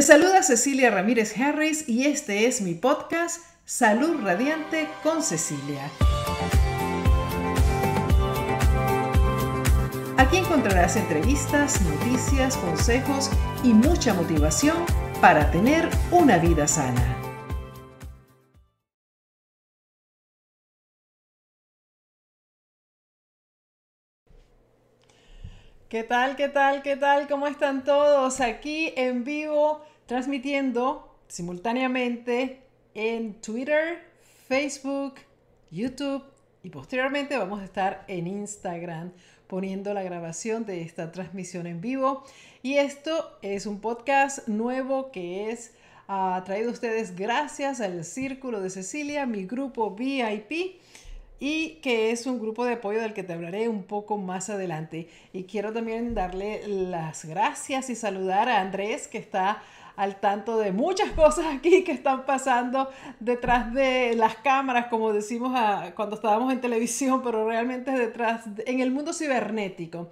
Te saluda Cecilia Ramírez Harris y este es mi podcast Salud Radiante con Cecilia. Aquí encontrarás entrevistas, noticias, consejos y mucha motivación para tener una vida sana. ¿Qué tal? ¿Qué tal? ¿Qué tal? ¿Cómo están todos? Aquí en vivo, transmitiendo simultáneamente en Twitter, Facebook, YouTube y posteriormente vamos a estar en Instagram poniendo la grabación de esta transmisión en vivo. Y esto es un podcast nuevo que es uh, traído a ustedes gracias al Círculo de Cecilia, mi grupo VIP y que es un grupo de apoyo del que te hablaré un poco más adelante. Y quiero también darle las gracias y saludar a Andrés que está al tanto de muchas cosas aquí que están pasando detrás de las cámaras, como decimos cuando estábamos en televisión, pero realmente detrás, en el mundo cibernético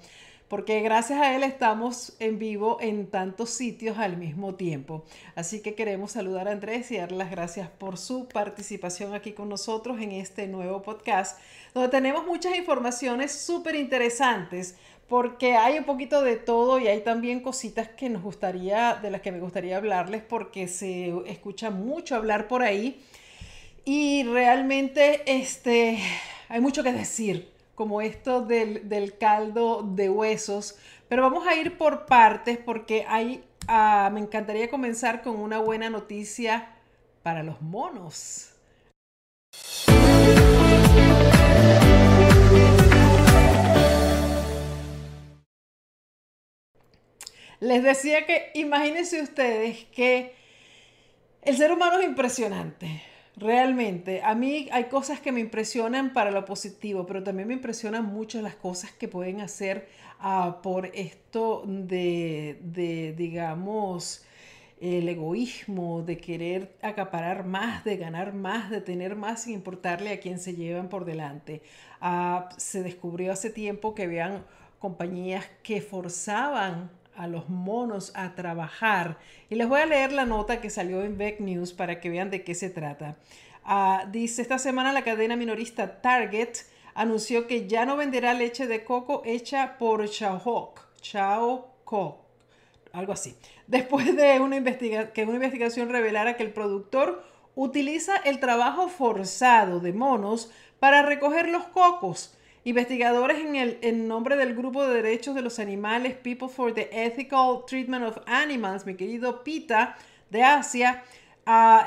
porque gracias a él estamos en vivo en tantos sitios al mismo tiempo. Así que queremos saludar a Andrés y darle las gracias por su participación aquí con nosotros en este nuevo podcast, donde tenemos muchas informaciones súper interesantes porque hay un poquito de todo y hay también cositas que nos gustaría, de las que me gustaría hablarles, porque se escucha mucho hablar por ahí y realmente este, hay mucho que decir como esto del, caldo de huesos. Pero vamos a ir por partes porque hay, ah, me encantaría comenzar con una buena noticia para los monos. Les decía que imagínense ustedes que el ser humano es impresionante. Realmente, a mí hay cosas que me impresionan para lo positivo, pero también me impresionan mucho las cosas que pueden hacer ah, por esto de, de, digamos, el egoísmo, de querer acaparar más, de ganar más, de tener más sin importarle a quién se llevan por delante. Ah, se descubrió hace tiempo que habían compañías que forzaban a los monos a trabajar. Y les voy a leer la nota que salió en Beck News para que vean de qué se trata. Ah, dice, esta semana la cadena minorista Target anunció que ya no venderá leche de coco hecha por Chao Chao algo así. Después de una que una investigación revelara que el productor utiliza el trabajo forzado de monos para recoger los cocos Investigadores en el nombre del grupo de derechos de los animales People for the Ethical Treatment of Animals, mi querido Pita de Asia,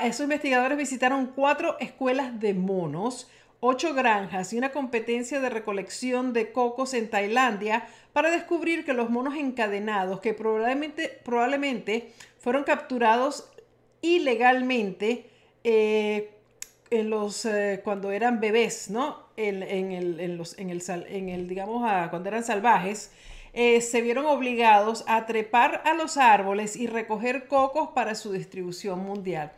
esos investigadores visitaron cuatro escuelas de monos, ocho granjas y una competencia de recolección de cocos en Tailandia para descubrir que los monos encadenados, que probablemente, probablemente fueron capturados ilegalmente, eh, en los, eh, cuando eran bebés, ¿no? En, el, en, los, en, el, en digamos, cuando eran salvajes, eh, se vieron obligados a trepar a los árboles y recoger cocos para su distribución mundial.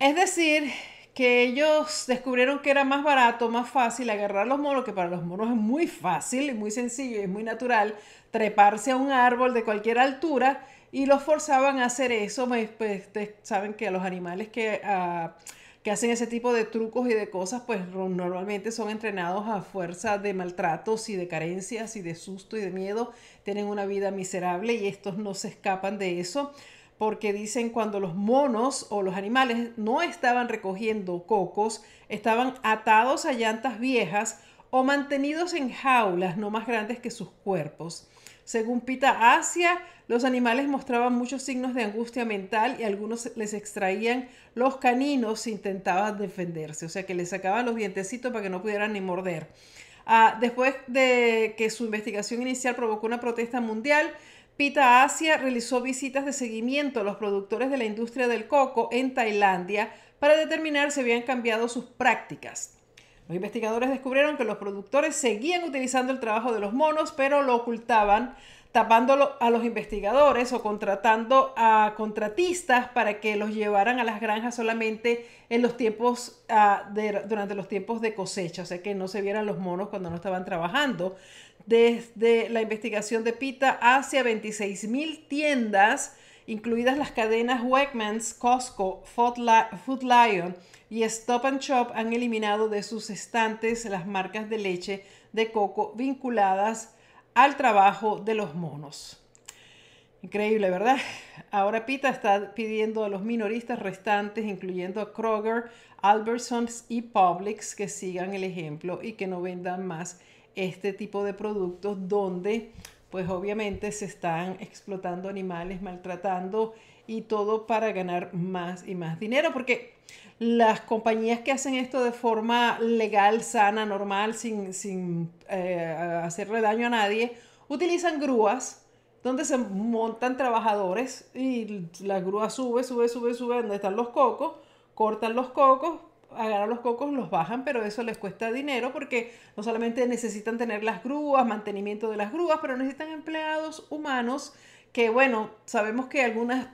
Es decir, que ellos descubrieron que era más barato, más fácil agarrar los monos, que para los monos es muy fácil y muy sencillo y es muy natural treparse a un árbol de cualquier altura y los forzaban a hacer eso. Pues, pues saben que a los animales que... Ah, que hacen ese tipo de trucos y de cosas, pues normalmente son entrenados a fuerza de maltratos y de carencias y de susto y de miedo, tienen una vida miserable y estos no se escapan de eso porque dicen cuando los monos o los animales no estaban recogiendo cocos, estaban atados a llantas viejas o mantenidos en jaulas no más grandes que sus cuerpos. Según Pita Asia, los animales mostraban muchos signos de angustia mental y algunos les extraían los caninos e intentaban defenderse, o sea que les sacaban los dientecitos para que no pudieran ni morder. Ah, después de que su investigación inicial provocó una protesta mundial, Pita Asia realizó visitas de seguimiento a los productores de la industria del coco en Tailandia para determinar si habían cambiado sus prácticas. Los investigadores descubrieron que los productores seguían utilizando el trabajo de los monos, pero lo ocultaban tapándolo a los investigadores o contratando a contratistas para que los llevaran a las granjas solamente en los tiempos ah, durante los tiempos de cosecha, o sea que no se vieran los monos cuando no estaban trabajando. Desde la investigación de PITA hacia 26 mil tiendas incluidas las cadenas Wegmans, Costco, Food Lion y Stop and Shop, han eliminado de sus estantes las marcas de leche de coco vinculadas al trabajo de los monos. Increíble, ¿verdad? Ahora Pita está pidiendo a los minoristas restantes, incluyendo a Kroger, Albertsons y Publix, que sigan el ejemplo y que no vendan más este tipo de productos donde, pues obviamente se están explotando animales, maltratando y todo para ganar más y más dinero, porque las compañías que hacen esto de forma legal, sana, normal, sin, sin eh, hacerle daño a nadie, utilizan grúas donde se montan trabajadores y la grúa sube, sube, sube, sube donde están los cocos, cortan los cocos, agarran los cocos, los bajan, pero eso les cuesta dinero porque no solamente necesitan tener las grúas, mantenimiento de las grúas, pero necesitan empleados humanos que, bueno, sabemos que algunas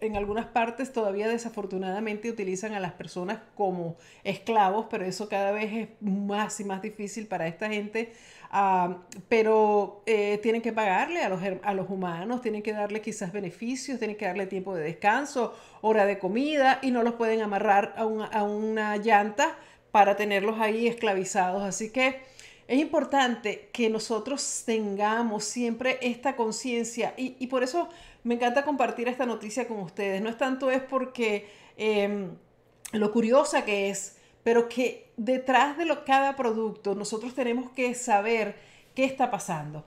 en algunas partes todavía desafortunadamente utilizan a las personas como esclavos, pero eso cada vez es más y más difícil para esta gente. Ah, pero eh, tienen que pagarle a los, a los humanos, tienen que darle quizás beneficios, tienen que darle tiempo de descanso, hora de comida y no los pueden amarrar a una, a una llanta para tenerlos ahí esclavizados. Así que es importante que nosotros tengamos siempre esta conciencia y, y por eso me encanta compartir esta noticia con ustedes. No es tanto es porque em, lo curiosa que es, pero que detrás de cada producto nosotros tenemos que saber qué está pasando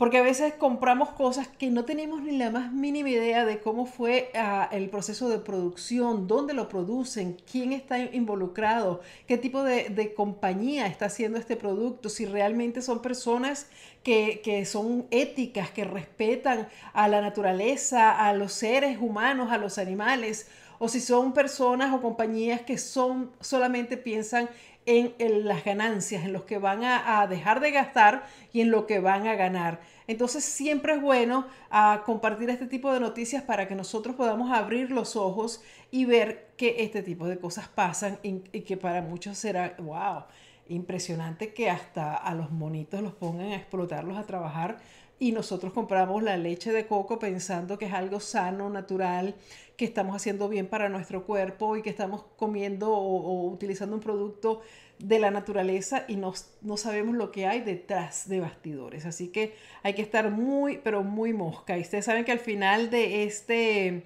porque a veces compramos cosas que no tenemos ni la más mínima idea de cómo fue ah, el proceso de producción, dónde lo producen, quién está involucrado, qué tipo de, compañía está haciendo este producto, si realmente son personas que, que, son éticas, que respetan a la naturaleza, a los seres humanos, a los animales, o si son personas o compañías que son solamente piensan en, las ganancias, en los que van a, dejar de gastar y en lo que van a ganar. Entonces siempre es bueno ah, compartir este tipo de noticias para que nosotros podamos abrir los ojos y ver que este tipo de cosas pasan y, y que para muchos será, wow, impresionante que hasta a los monitos los pongan a explotarlos a trabajar y nosotros compramos la leche de coco pensando que es algo sano, natural, que estamos haciendo bien para nuestro cuerpo y que estamos comiendo o, utilizando un producto de la naturaleza y no, no, sabemos lo que hay detrás de bastidores. Así que hay que estar muy, pero muy mosca. Y ustedes saben que al final de este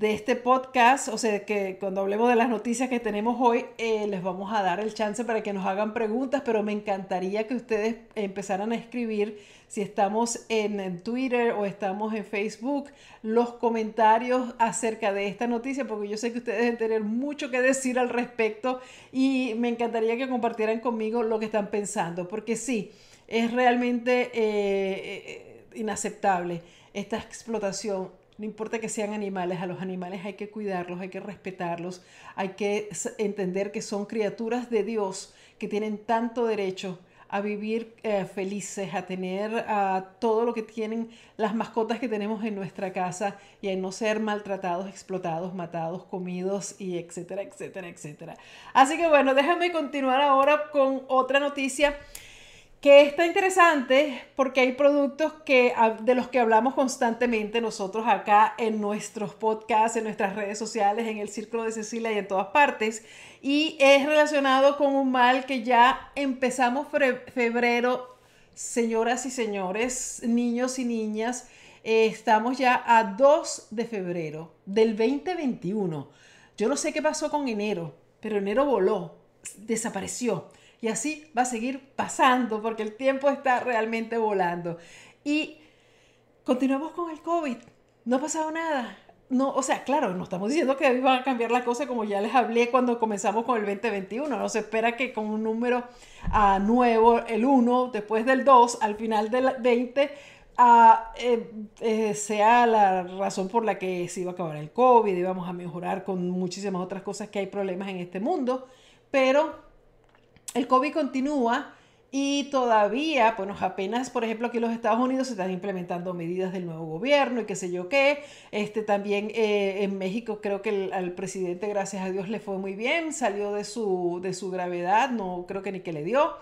de este podcast, o sea, que cuando hablemos de las noticias que tenemos hoy, eh, les vamos a dar el chance para que nos hagan preguntas, pero me encantaría que ustedes empezaran a escribir, si estamos en Twitter o estamos en Facebook, los comentarios acerca de esta noticia, porque yo sé que ustedes deben tener mucho que decir al respecto y me encantaría que compartieran conmigo lo que están pensando, porque sí, es realmente eh, eh, inaceptable esta explotación no importa que sean animales, a los animales hay que cuidarlos, hay que respetarlos, hay que entender que son criaturas de Dios que tienen tanto derecho a vivir eh, felices, a tener todo lo que tienen las mascotas que tenemos en nuestra casa y a no ser maltratados, explotados, matados, comidos y etcétera, etcétera, etcétera. Así que bueno, déjame continuar ahora con otra noticia que está interesante porque hay productos que, de los que hablamos constantemente nosotros acá en nuestros podcasts, en nuestras redes sociales, en el Círculo de Cecilia y en todas partes. Y es relacionado con un mal que ya empezamos febrero, señoras y señores, niños y niñas. Eh, estamos ya a 2 de febrero del 2021. Yo no sé qué pasó con enero, pero enero voló, desapareció. Y así va a seguir pasando porque el tiempo está realmente volando. Y continuamos con el COVID. No ha pasado nada. No, o sea, claro, no estamos diciendo que van a cambiar las cosas como ya les hablé cuando comenzamos con el 2021. No se espera que con un número uh, nuevo, el 1, después del 2, al final del 20, uh, eh, eh, sea la razón por la que se iba a acabar el COVID y vamos a mejorar con muchísimas otras cosas que hay problemas en este mundo. Pero el COVID continúa y todavía, bueno, apenas, por ejemplo, aquí en los Estados Unidos se están implementando medidas del nuevo gobierno y qué sé yo qué. Este, también eh, en México creo que al presidente, gracias a Dios, le fue muy bien, salió de su, de su gravedad, no creo que ni que le dio.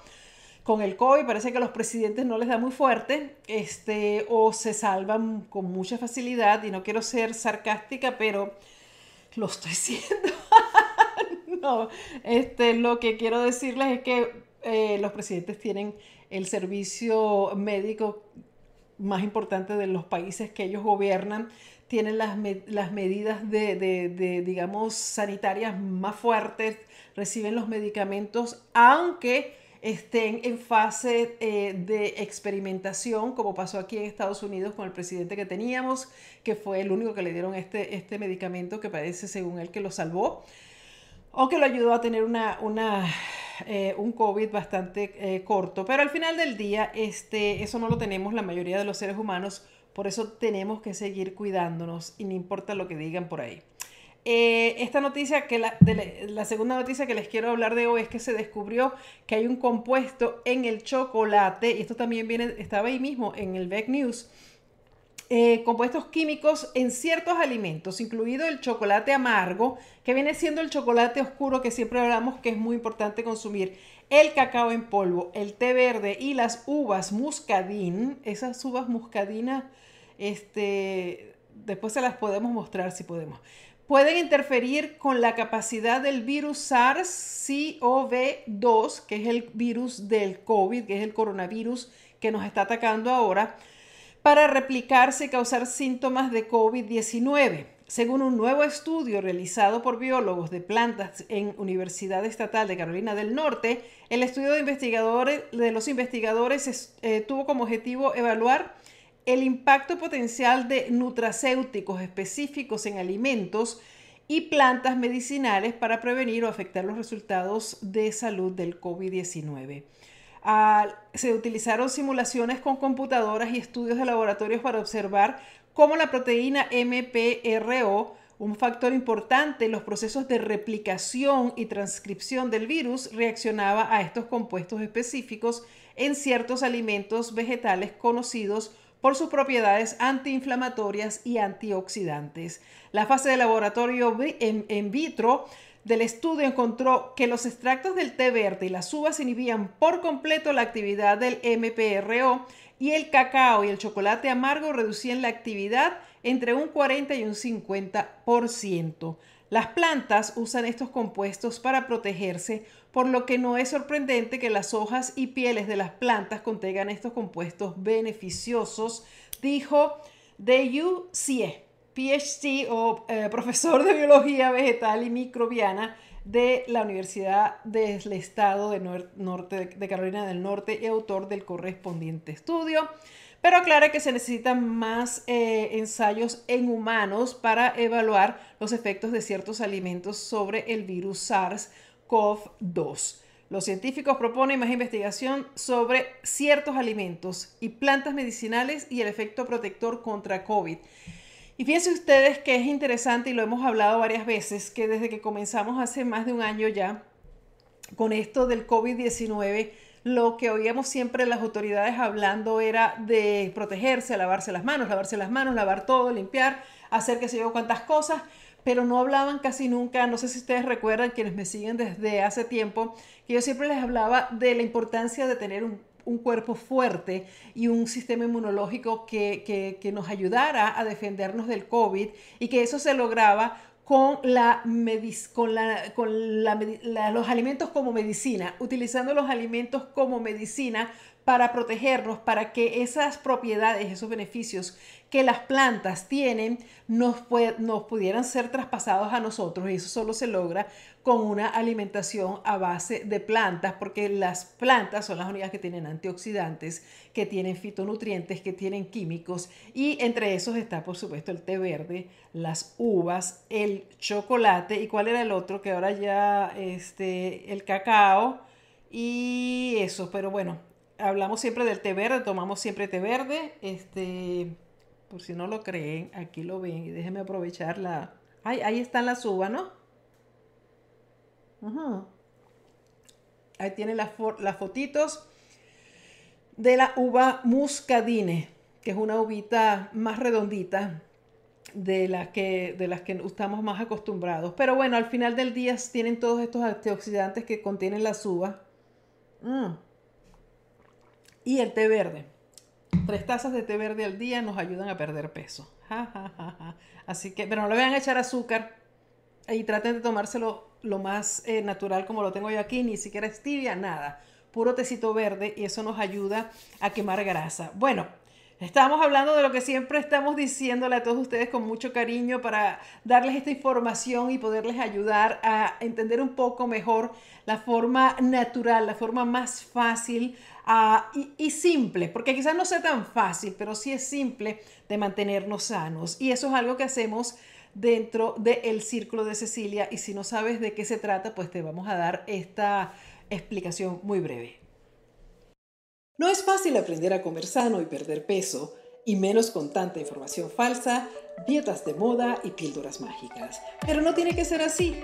con el COVID, parece que a los presidentes no les da muy fuerte, este, o se salvan con mucha facilidad, y no quiero ser sarcástica, pero lo estoy siendo. no, este, lo que quiero decirles es que eh, los presidentes tienen el servicio médico más importante de los países que ellos gobiernan, tienen las, las medidas de, de, de, digamos, sanitarias más fuertes, reciben los medicamentos, aunque estén en fase eh, de experimentación, como pasó aquí en Estados Unidos con el presidente que teníamos, que fue el único que le dieron este, este medicamento que parece, según él, que lo salvó, o que lo ayudó a tener una, una eh, un COVID bastante eh, corto. Pero al final del día, este, eso no lo tenemos la mayoría de los seres humanos, por eso tenemos que seguir cuidándonos y no importa lo que digan por ahí. Eh, esta noticia, que la, la, segunda noticia que les quiero hablar de hoy es que se descubrió que hay un compuesto en el chocolate, y esto también viene, estaba ahí mismo en el Back News, eh, compuestos químicos en ciertos alimentos, incluido el chocolate amargo, que viene siendo el chocolate oscuro que siempre hablamos que es muy importante consumir, el cacao en polvo, el té verde y las uvas muscadín, esas uvas muscadinas, este, después se las podemos mostrar si podemos. Pueden interferir con la capacidad del virus SARS-CoV-2, que es el virus del COVID, que es el coronavirus que nos está atacando ahora, para replicarse y causar síntomas de COVID-19. Según un nuevo estudio realizado por biólogos de plantas en Universidad Estatal de Carolina del Norte, el estudio de, investigadores, de los investigadores eh, tuvo como objetivo evaluar el impacto potencial de nutracéuticos específicos en alimentos y plantas medicinales para prevenir o afectar los resultados de salud del COVID-19. Se utilizaron simulaciones con computadoras y estudios de laboratorios para observar cómo la proteína MPRO, un factor importante en los procesos de replicación y transcripción del virus, reaccionaba a estos compuestos específicos en ciertos alimentos vegetales conocidos por sus propiedades antiinflamatorias y antioxidantes. La fase de laboratorio en, vitro del estudio encontró que los extractos del té verde y las uvas inhibían por completo la actividad del MPRO y el cacao y el chocolate amargo reducían la actividad entre un 40 y un 50%. Las plantas usan estos compuestos para protegerse por lo que no es sorprendente que las hojas y pieles de las plantas contengan estos compuestos beneficiosos, dijo Deyu Sie, PhD o eh, profesor de biología vegetal y microbiana de la Universidad del Estado de, Norte, de Carolina del Norte y autor del correspondiente estudio. Pero aclara que se necesitan más eh, ensayos en humanos para evaluar los efectos de ciertos alimentos sobre el virus SARS COV2. Los científicos proponen más investigación sobre ciertos alimentos y plantas medicinales y el efecto protector contra COVID. Y fíjense ustedes que es interesante y lo hemos hablado varias veces, que desde que comenzamos hace más de un año ya con esto del COVID-19, lo que oíamos siempre las autoridades hablando era de protegerse, lavarse las manos, lavarse las manos, lavar todo, limpiar, hacer que se yo cuántas cosas pero no hablaban casi nunca, no sé si ustedes recuerdan, quienes me siguen desde hace tiempo, que yo siempre les hablaba de la importancia de tener un, cuerpo fuerte y un sistema inmunológico que, nos ayudara a defendernos del COVID y que eso se lograba con, la, con, la, con los alimentos como medicina, utilizando los alimentos como medicina para protegernos, para que esas propiedades, esos beneficios que las plantas tienen, nos, nos pudieran ser traspasados a nosotros. Y eso solo se logra con una alimentación a base de plantas, porque las plantas son las únicas que tienen antioxidantes, que tienen fitonutrientes, que tienen químicos. Y entre esos está, por supuesto, el té verde, las uvas, el chocolate. ¿Y cuál era el otro? Que ahora ya, este, el cacao. Y eso, pero bueno, hablamos siempre del té verde, tomamos siempre té verde. Este, por si no lo creen, aquí lo ven y déjenme aprovechar la... Ay, ahí están las uvas, ¿no? Ahí tienen las, las fotitos de la uva muscadine, que es una uvita más redondita de las que, de las que estamos más acostumbrados. Pero bueno, al final del día tienen todos estos antioxidantes que contienen las uvas. Mm. Y el té verde. Tres tazas de té verde al día nos ayudan a perder peso. Así que, pero no le vayan a echar azúcar y traten de tomárselo lo más eh, natural como lo tengo yo aquí, ni siquiera stevia, nada. Puro tecito verde y eso nos ayuda a quemar grasa. Bueno, Estamos hablando de lo que siempre estamos diciéndole a todos ustedes con mucho cariño para darles esta información y poderles ayudar a entender un poco mejor la forma natural, la forma más fácil ah, y, simple, porque quizás no sea tan fácil, pero sí es simple de mantenernos sanos. Y eso es algo que hacemos dentro del círculo de Cecilia y si no sabes de qué se trata, pues te vamos a dar esta explicación muy breve. No es fácil aprender a comer sano y perder peso, y menos con tanta información falsa, dietas de moda y píldoras mágicas. Pero no tiene que ser así.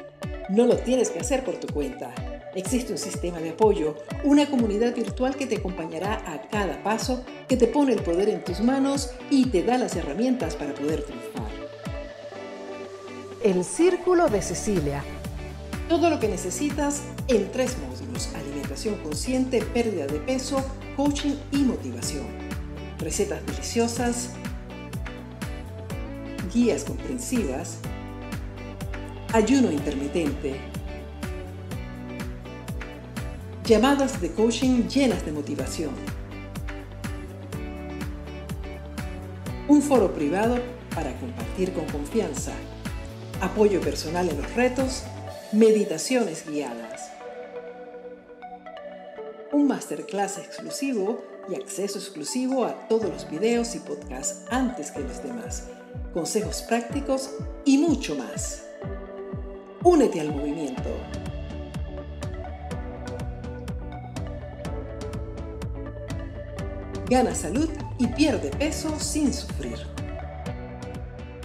No lo tienes que hacer por tu cuenta. Existe un sistema de apoyo, una comunidad virtual que te acompañará a cada paso, que te pone el poder en tus manos y te da las herramientas para poder triunfar. El Círculo de Cecilia. Todo lo que necesitas en tres módulos. Alimentación consciente, pérdida de peso, coaching y motivación, recetas deliciosas, guías comprensivas, ayuno intermitente, llamadas de coaching llenas de motivación, un foro privado para compartir con confianza, apoyo personal en los retos, meditaciones guiadas un masterclass exclusivo y acceso exclusivo a todos los videos y podcasts antes que los demás, consejos prácticos y mucho más. Únete al movimiento. Gana salud y pierde peso sin sufrir.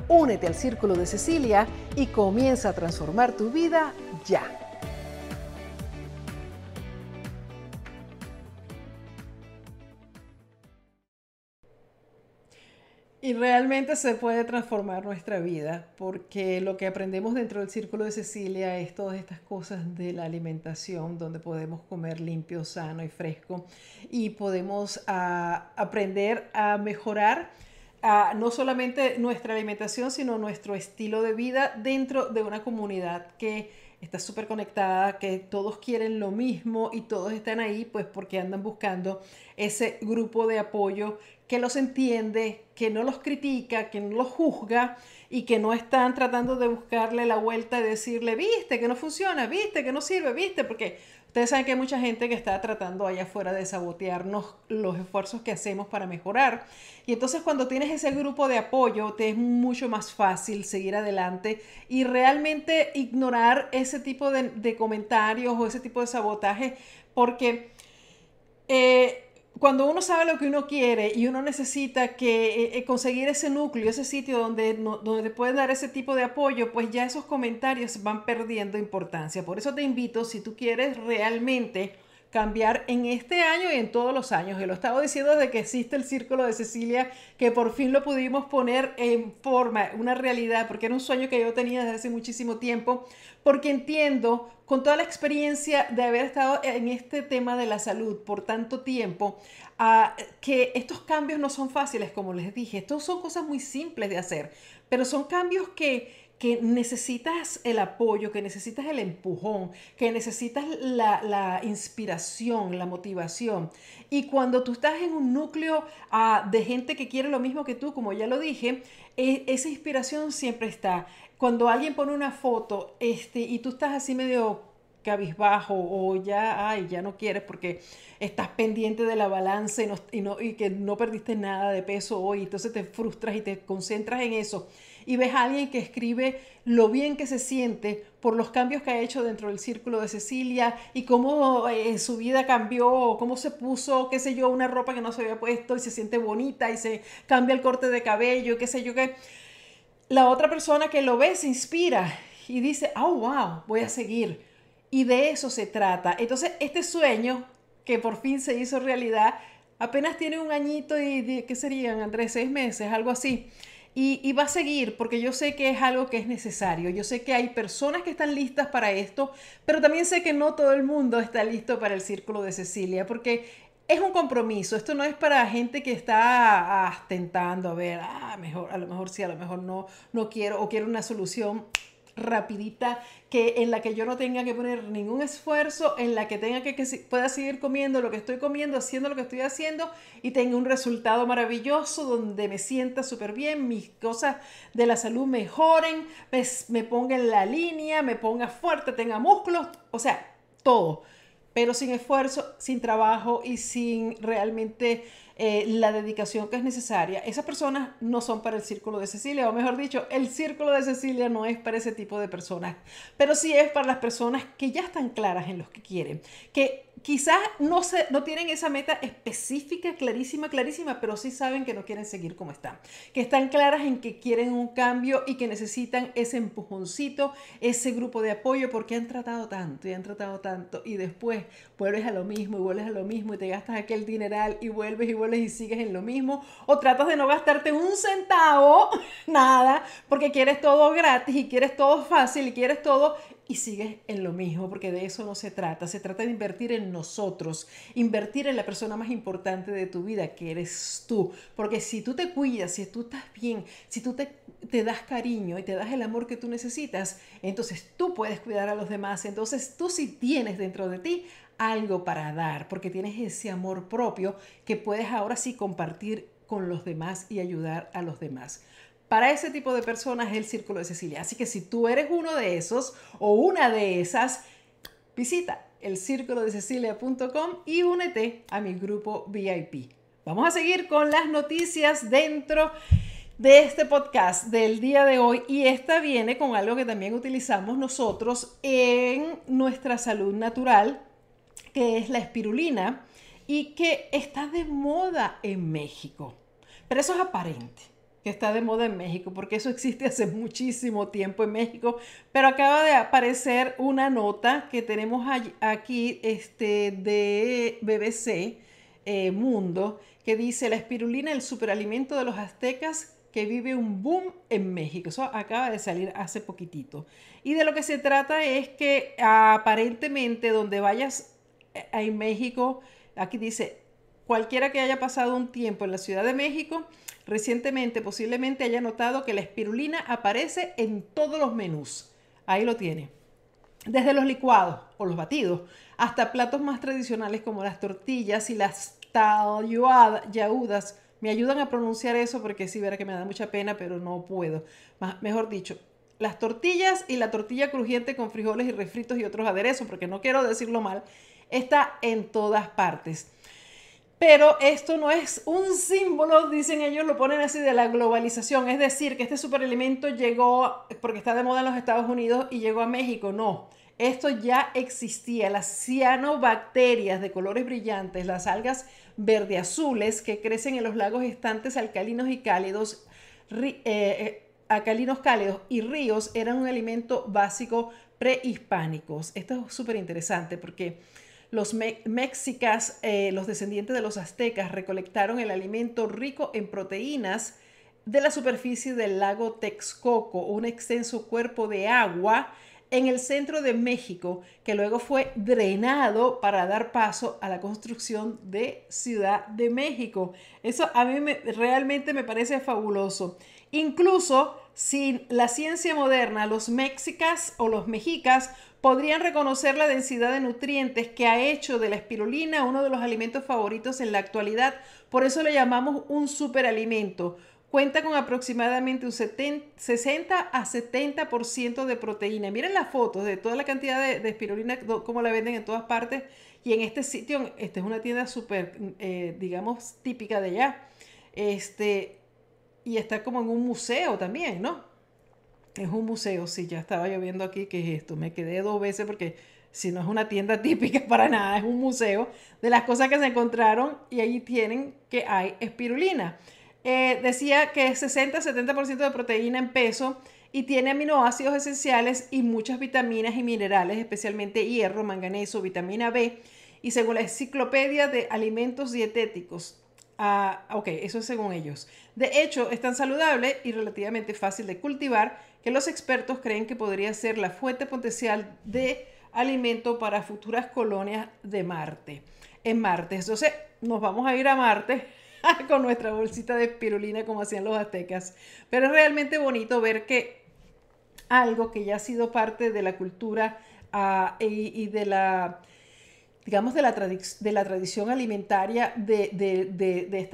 Únete al Círculo de Cecilia y comienza a transformar tu vida ya. Y realmente se puede transformar nuestra vida porque lo que aprendemos dentro del círculo de Cecilia es todas estas cosas de la alimentación, donde podemos comer limpio, sano y fresco y podemos ah, aprender a mejorar ah, no solamente nuestra alimentación, sino nuestro estilo de vida dentro de una comunidad que está súper conectada, que todos quieren lo mismo y todos están ahí pues porque andan buscando ese grupo de apoyo que los entiende, que no los critica, que no los juzga y que no están tratando de buscarle la vuelta y decirle, viste que no funciona, viste que no sirve, viste, porque ustedes saben que hay mucha gente que está tratando allá afuera de sabotearnos los esfuerzos que hacemos para mejorar. Y entonces cuando tienes ese grupo de apoyo, te es mucho más fácil seguir adelante y realmente ignorar ese tipo de, comentarios o ese tipo de sabotaje, porque... Eh, cuando uno sabe lo que uno quiere y uno necesita que eh, eh, conseguir ese núcleo, ese sitio donde, donde te pueden dar ese tipo de apoyo, pues ya esos comentarios van perdiendo importancia. Por eso te invito, si tú quieres realmente cambiar en este año y en todos los años. Y lo estaba diciendo desde que existe el Círculo de Cecilia, que por fin lo pudimos poner en forma, una realidad, porque era un sueño que yo tenía desde hace muchísimo tiempo, porque entiendo con toda la experiencia de haber estado en este tema de la salud por tanto tiempo, ah, que estos cambios no son fáciles, como les dije, estos son cosas muy simples de hacer, pero son cambios que que necesitas el apoyo, que necesitas el empujón, que necesitas la, inspiración, la motivación. Y cuando tú estás en un núcleo ah, de gente que quiere lo mismo que tú, como ya lo dije, e, esa inspiración siempre está. Cuando alguien pone una foto este, y tú estás así medio cabizbajo o ya, ay, ya no quieres porque estás pendiente de la balanza y, no, y, no, y que no perdiste nada de peso hoy, entonces te frustras y te concentras en eso y ves a alguien que escribe lo bien que se siente por los cambios que ha hecho dentro del círculo de Cecilia y cómo eh, su vida cambió, cómo se puso, qué sé yo, una ropa que no se había puesto y se siente bonita y se cambia el corte de cabello, qué sé yo, qué. La otra persona que lo ve se inspira y dice, oh, wow, voy a seguir. Y de eso se trata. Entonces, este sueño que por fin se hizo realidad, apenas tiene un añito y, ¿qué serían, Andrés? Seis meses, algo así. Y, va a seguir porque yo sé que es algo que es necesario. Yo sé que hay personas que están listas para esto, pero también sé que no todo el mundo está listo para el círculo de Cecilia, porque es un compromiso. Esto no es para gente que está ah, tentando a ver, ah, mejor, a lo mejor sí, a lo mejor no, no quiero o quiero una solución rapidita que en la que yo no tenga que poner ningún esfuerzo, en la que tenga que, que pueda seguir comiendo lo que estoy comiendo, haciendo lo que estoy haciendo y tenga un resultado maravilloso donde me sienta súper bien, mis cosas de la salud mejoren, me, me ponga en la línea, me ponga fuerte, tenga músculos, o sea, todo, pero sin esfuerzo, sin trabajo y sin realmente eh, la dedicación que es necesaria, esas personas no son para el círculo de Cecilia, o mejor dicho, el círculo de Cecilia no es para ese tipo de personas, pero sí es para las personas que ya están claras en lo que quieren, que quizás no, se, no tienen esa meta específica, clarísima, clarísima, pero sí saben que no quieren seguir como están, que están claras en que quieren un cambio y que necesitan ese empujoncito, ese grupo de apoyo, porque han tratado tanto y han tratado tanto y después vuelves a lo mismo y vuelves a lo mismo y te gastas aquel dineral y vuelves y vuelves y sigues en lo mismo, o tratas de no gastarte un centavo, nada, porque quieres todo gratis y quieres todo fácil y quieres todo y sigues en lo mismo, porque de eso no se trata. Se trata de invertir en nosotros, invertir en la persona más importante de tu vida, que eres tú. Porque si tú te cuidas, si tú estás bien, si tú te, das cariño y te das el amor que tú necesitas, entonces tú puedes cuidar a los demás. Entonces tú sí tienes dentro de ti algo para dar, porque tienes ese amor propio que puedes ahora sí compartir con los demás y ayudar a los demás. Para ese tipo de personas es el Círculo de Cecilia. Así que si tú eres uno de esos o una de esas, visita el y únete a mi grupo VIP. Vamos a seguir con las noticias dentro de este podcast del día de hoy y esta viene con algo que también utilizamos nosotros en nuestra salud natural, que es la espirulina y que está de moda en México. Pero eso es aparente que está de moda en México, porque eso existe hace muchísimo tiempo en México, pero acaba de aparecer una nota que tenemos aquí este, de BBC eh, Mundo, que dice la espirulina, el superalimento de los aztecas que vive un boom en México. Eso acaba de salir hace poquitito. Y de lo que se trata es que aparentemente donde vayas eh, en México, aquí dice, cualquiera que haya pasado un tiempo en la Ciudad de México, Recientemente posiblemente haya notado que la espirulina aparece en todos los menús. Ahí lo tiene. Desde los licuados o los batidos hasta platos más tradicionales como las tortillas y las yaudas. Me ayudan a pronunciar eso porque sí, verá que me da mucha pena, pero no puedo. mejor dicho, las tortillas y la tortilla crujiente con frijoles y refritos y otros aderezos, porque no quiero decirlo mal, está en todas partes. Pero esto no es un símbolo, dicen ellos, lo ponen así de la globalización. Es decir, que este superalimento llegó porque está de moda en los Estados Unidos y llegó a México. No, esto ya existía. Las cianobacterias de colores brillantes, las algas verde azules que crecen en los lagos estantes alcalinos y cálidos, eh, eh, alcalinos cálidos y ríos eran un alimento básico prehispánicos. Esto es súper interesante porque los mexicas, eh, los descendientes de los aztecas, recolectaron el alimento rico en proteínas de la superficie del lago Texcoco, un extenso cuerpo de agua en el centro de México, que luego fue drenado para dar paso a la construcción de Ciudad de México. Eso a mí realmente me parece fabuloso. Incluso sin la ciencia moderna, los mexicas o los mexicas podrían reconocer la densidad de nutrientes que ha hecho de la espirulina uno de los alimentos favoritos en la actualidad. Por eso le llamamos un superalimento. Cuenta con aproximadamente un 60 a 70% de proteína. Miren las fotos de toda la cantidad de, espirulina, como la venden en todas partes. Y en este sitio, esta es una tienda súper, eh, digamos, típica de allá. Este, y está como en un museo también, ¿no? Es un museo, sí, ya estaba lloviendo aquí, ¿qué es esto? Me quedé dos veces porque si no es una tienda típica para nada, es un museo de las cosas que se encontraron y allí tienen que hay espirulina. Eh, decía que es 60-70% de proteína en peso y tiene aminoácidos esenciales y muchas vitaminas y minerales, especialmente hierro, manganeso, vitamina B. Y según la enciclopedia de alimentos dietéticos, ah, ok, eso es según ellos. De hecho, es tan saludable y relativamente fácil de cultivar que los expertos creen que podría ser la fuente potencial de alimento para futuras colonias de Marte. En Marte. Entonces, nos vamos a ir a Marte con nuestra bolsita de espirulina como hacían los aztecas. Pero es realmente bonito ver que algo que ya ha sido parte de la cultura ah, y, de la digamos, de la, tradición alimentaria de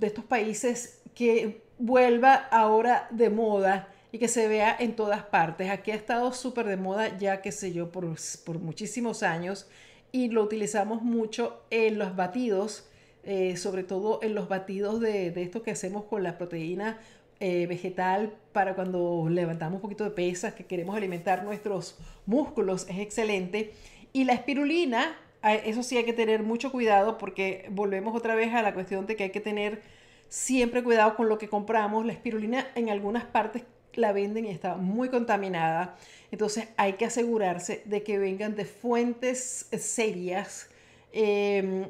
estos países que vuelva ahora de moda y que se vea en todas partes. Aquí ha estado súper de moda ya, qué sé yo, por, por, muchísimos años y lo utilizamos mucho en los batidos, eh, sobre todo en los batidos de, de, esto que hacemos con la proteína eh, vegetal para cuando levantamos un poquito de pesas, que queremos alimentar nuestros músculos, es excelente. Y la espirulina, eso sí hay que tener mucho cuidado porque volvemos otra vez a la cuestión de que hay que tener siempre cuidado con lo que compramos. La espirulina en algunas partes la venden y está muy contaminada. Entonces hay que asegurarse de que vengan de fuentes serias, em,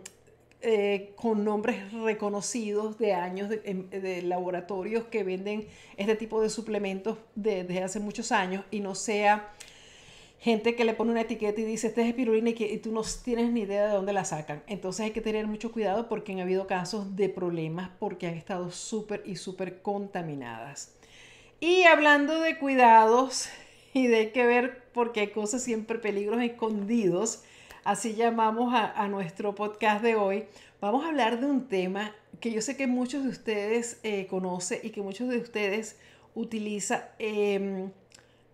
eh, con nombres reconocidos de años em, de, laboratorios que venden este tipo de suplementos desde hace muchos años y no sea gente que le pone una etiqueta y dice, este es espirulina y, que, y tú no tienes ni idea de dónde la sacan. Entonces hay que tener mucho cuidado porque han habido casos de problemas porque han estado súper y súper contaminadas. Y hablando de cuidados y de que ver porque hay cosas siempre peligros escondidos, así llamamos a, nuestro podcast de hoy, vamos a hablar de un tema que yo sé que muchos de ustedes eh, conocen y que muchos de ustedes utilizan, em,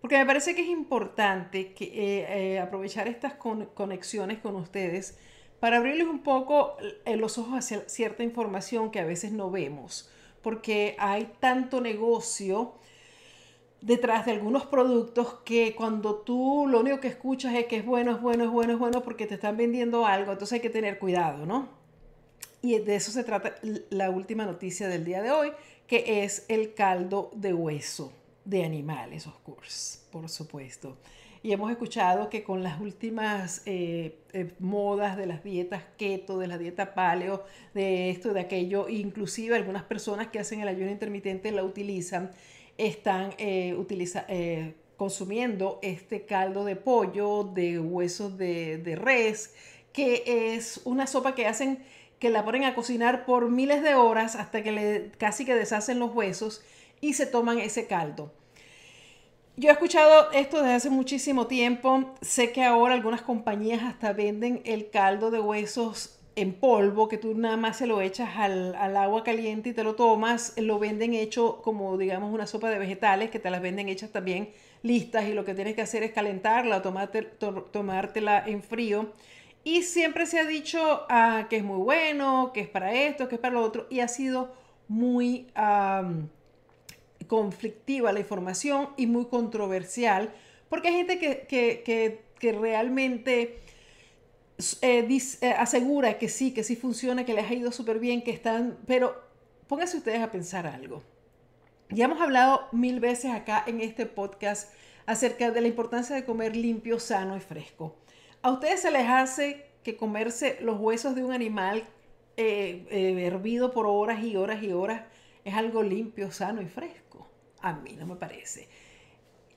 porque me parece que es importante eh, eh, aprovechar estas conexiones con ustedes para abrirles un poco los ojos hacia cierta información que a veces no vemos, porque hay tanto negocio detrás de algunos productos que cuando tú lo único que escuchas es que es bueno, es bueno, es bueno, es bueno porque te están vendiendo algo, entonces hay que tener cuidado, ¿no? Y de eso se trata la última noticia del día de hoy, que es el caldo de hueso de animales, of course, por supuesto. Y hemos escuchado que con las últimas eh, eh, modas de las dietas keto, de la dieta paleo, de esto, de aquello, inclusive algunas personas que hacen el ayuno intermitente la utilizan están eh, eh, consumiendo este caldo de pollo, de huesos de, res, que es una sopa que hacen que la ponen a cocinar por miles de horas hasta que casi que deshacen los huesos y se toman ese caldo. Yo he escuchado esto desde hace muchísimo tiempo. Sé que ahora algunas compañías hasta venden el caldo de huesos en polvo, que tú nada más se lo echas al, agua caliente y te lo tomas, lo venden hecho como digamos una sopa de vegetales, que te las venden hechas también listas y lo que tienes que hacer es calentarla o tomarte, tomártela en frío. Y siempre se ha dicho ah, que es muy bueno, que es para esto, que es para lo otro, y ha sido muy conflictiva la información y muy controversial, porque hay gente que, que, que realmente eh, eh, asegura que sí, que sí funciona, que les ha ido súper bien, que están, pero pónganse ustedes a pensar algo. Ya hemos hablado mil veces acá en este podcast acerca de la importancia de comer limpio, sano y fresco. ¿A ustedes se les hace que comerse los huesos de un animal eh, hervido por horas y horas y horas es algo limpio, sano y fresco? A mí no me parece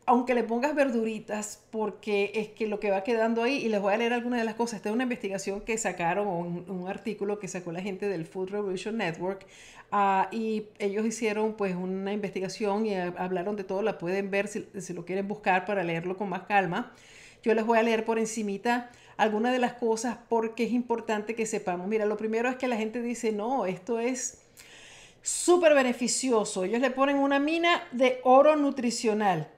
aunque le pongas verduritas, porque es que lo que va quedando ahí, y les voy a leer algunas de las cosas, esta es una investigación que sacaron, un, un artículo que sacó la gente del Food Revolution Network, uh, y ellos hicieron pues una investigación y hablaron de todo, la pueden ver si, si, lo quieren buscar para leerlo con más calma. Yo les voy a leer por encimita algunas de las cosas porque es importante que sepamos. Mira, lo primero es que la gente dice, no, esto es súper beneficioso. Ellos le ponen una mina de oro nutricional.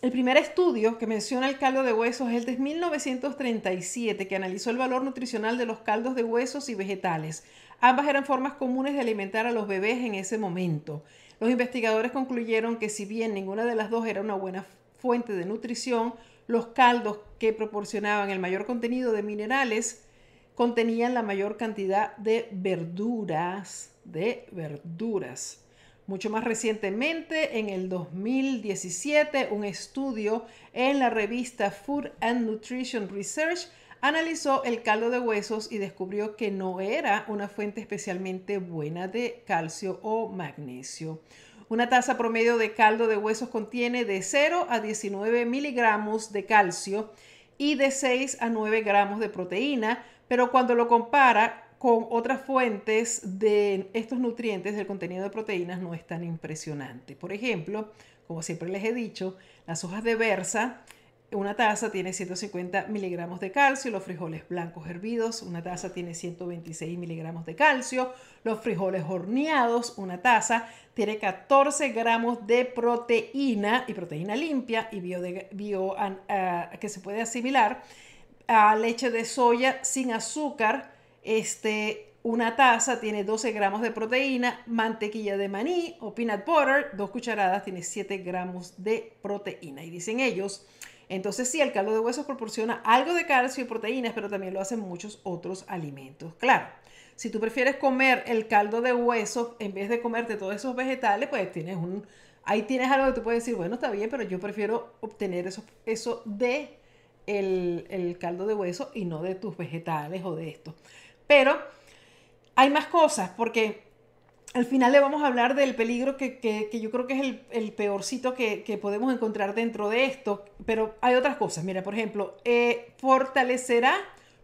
El primer estudio que menciona el caldo de huesos es el de 1937, que analizó el valor nutricional de los caldos de huesos y vegetales. Ambas eran formas comunes de alimentar a los bebés en ese momento. Los investigadores concluyeron que si bien ninguna de las dos era una buena fuente de nutrición, los caldos que proporcionaban el mayor contenido de minerales contenían la mayor cantidad de verduras, de verduras. Mucho más recientemente, en el 2017, un estudio en la revista Food and Nutrition Research analizó el caldo de huesos y descubrió que no era una fuente especialmente buena de calcio o magnesio. Una taza promedio de caldo de huesos contiene de 0 a 19 miligramos de calcio y de 6 a 9 gramos de proteína, pero cuando lo compara con otras fuentes de estos nutrientes, el contenido de proteínas no es tan impresionante. Por ejemplo, como siempre les he dicho, las hojas de berza una taza tiene 150 miligramos de calcio, los frijoles blancos hervidos, una taza tiene 126 miligramos de calcio, los frijoles horneados, una taza tiene 14 gramos de proteína y proteína limpia y bio, bio ah, que se puede asimilar a leche de soya sin azúcar. Este, una taza tiene 12 gramos de proteína, mantequilla de maní o peanut butter, dos cucharadas tiene 7 gramos de proteína. Y dicen ellos, entonces sí, el caldo de huesos proporciona algo de calcio y proteínas, pero también lo hacen muchos otros alimentos. Claro, si tú prefieres comer el caldo de huesos en vez de comerte todos esos vegetales, pues tienes un... Ahí tienes algo que tú puedes decir, bueno, está bien, pero yo prefiero obtener eso, eso de el, el caldo de hueso y no de tus vegetales o de esto. Pero hay más cosas, porque al final le vamos a hablar del peligro que, yo creo que es el, peorcito que, podemos encontrar dentro de esto, pero hay otras cosas. Mira, por ejemplo, eh, fortalecerá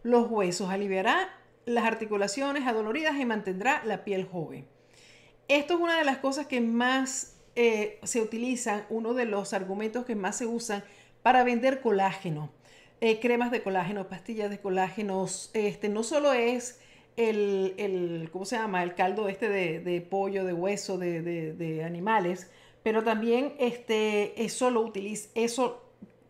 los huesos, aliviará las articulaciones adoloridas y mantendrá la piel joven. Esto es una de las cosas que más eh, se utilizan, uno de los argumentos que más se usan para vender colágeno. Eh, cremas de colágeno, pastillas de colágeno, este, no solo es el, el, ¿cómo se llama? El caldo este de, pollo, de hueso, de, animales, pero también este, eso lo utiliza, eso,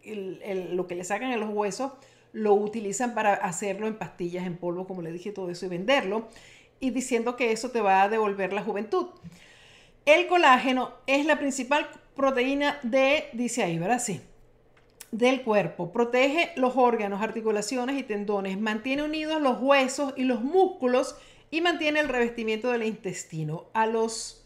lo que le sacan en los huesos, lo utilizan para hacerlo en pastillas, en polvo, como le dije, todo eso, y venderlo, y diciendo que eso te va a devolver la juventud. El colágeno es la principal proteína de, dice ahí, ¿verdad? Sí, del cuerpo, protege los órganos, articulaciones y tendones, mantiene unidos los huesos y los músculos y mantiene el revestimiento del intestino. A los,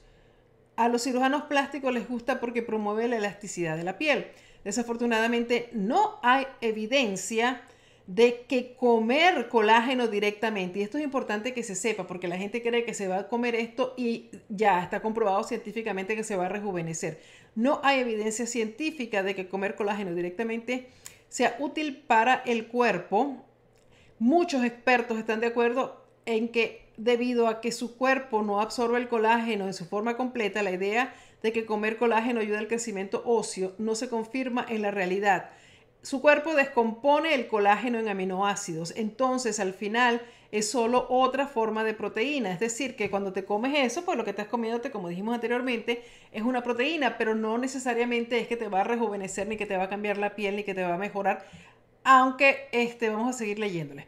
a los cirujanos plásticos les gusta porque promueve la elasticidad de la piel. Desafortunadamente no hay evidencia de que comer colágeno directamente, y esto es importante que se sepa, porque la gente cree que se va a comer esto y ya está comprobado científicamente que se va a rejuvenecer. No hay evidencia científica de que comer colágeno directamente sea útil para el cuerpo. Muchos expertos están de acuerdo en que debido a que su cuerpo no absorbe el colágeno en su forma completa, la idea de que comer colágeno ayuda al crecimiento óseo no se confirma en la realidad su cuerpo descompone el colágeno en aminoácidos, entonces al final es solo otra forma de proteína, es decir, que cuando te comes eso, pues lo que estás comiéndote, como dijimos anteriormente, es una proteína, pero no necesariamente es que te va a rejuvenecer, ni que te va a cambiar la piel, ni que te va a mejorar, aunque este, vamos a seguir leyéndole.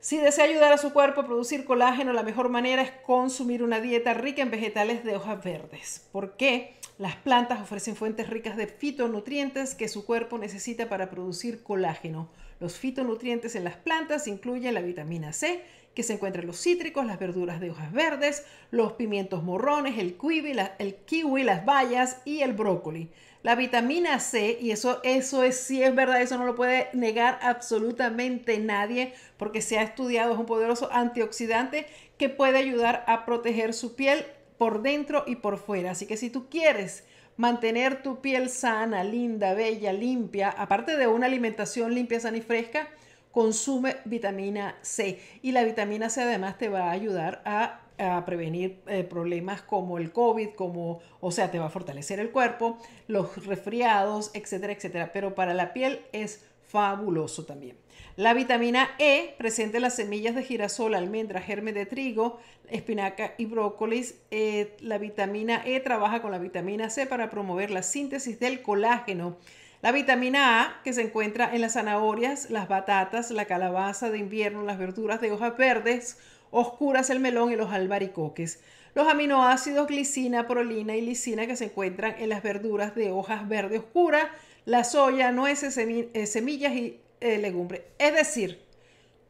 Si desea ayudar a su cuerpo a producir colágeno, la mejor manera es consumir una dieta rica en vegetales de hojas verdes. ¿Por qué? Las plantas ofrecen fuentes ricas de fitonutrientes que su cuerpo necesita para producir colágeno. Los fitonutrientes en las plantas incluyen la vitamina C, que se encuentra en los cítricos, las verduras de hojas verdes, los pimientos morrones, el kiwi, el kiwi las bayas y el brócoli. La vitamina C, y eso, eso es, sí es verdad, eso no lo puede negar absolutamente nadie, porque se ha estudiado, es un poderoso antioxidante que puede ayudar a proteger su piel por dentro y por fuera. Así que si tú quieres mantener tu piel sana, linda, bella, limpia, aparte de una alimentación limpia, sana y fresca, consume vitamina C. Y la vitamina C además te va a ayudar a prevenir eh, problemas como el COVID, como, o sea, te va a fortalecer el cuerpo, los resfriados, etcétera, etcétera. Pero para la piel es fabuloso también. La vitamina E, presente en las semillas de girasol, almendra, germen de trigo, espinaca y brócolis. Eh, la vitamina E trabaja con la vitamina C para promover la síntesis del colágeno. La vitamina A, que se encuentra en las zanahorias, las batatas, la calabaza de invierno, las verduras de hojas verdes, oscuras el melón y los albaricoques. Los aminoácidos glicina, prolina y lisina que se encuentran en las verduras de hojas verde oscura, la soya, nueces, eh, semillas y eh, legumbres. Es decir,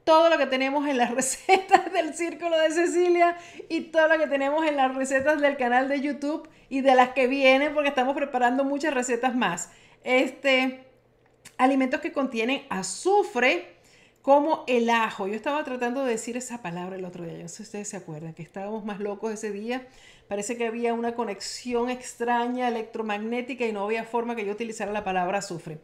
todo lo que tenemos en las recetas del Círculo de Cecilia y todo lo que tenemos en las recetas del canal de YouTube y de las que vienen porque estamos preparando muchas recetas más. Este, alimentos que contienen azufre, como el ajo. Yo estaba tratando de decir esa palabra el otro día, yo no sé si ustedes se acuerdan, que estábamos más locos ese día. Parece que había una conexión extraña electromagnética y no había forma que yo utilizara la palabra azufre.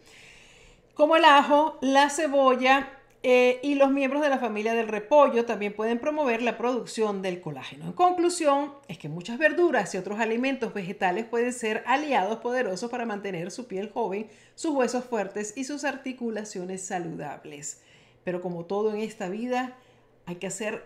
Como el ajo, la cebolla, Eh, y los miembros de la familia del repollo también pueden promover la producción del colágeno. En conclusión, es que muchas verduras y otros alimentos vegetales pueden ser aliados poderosos para mantener su piel joven, sus huesos fuertes y sus articulaciones saludables. Pero como todo en esta vida, hay que hacer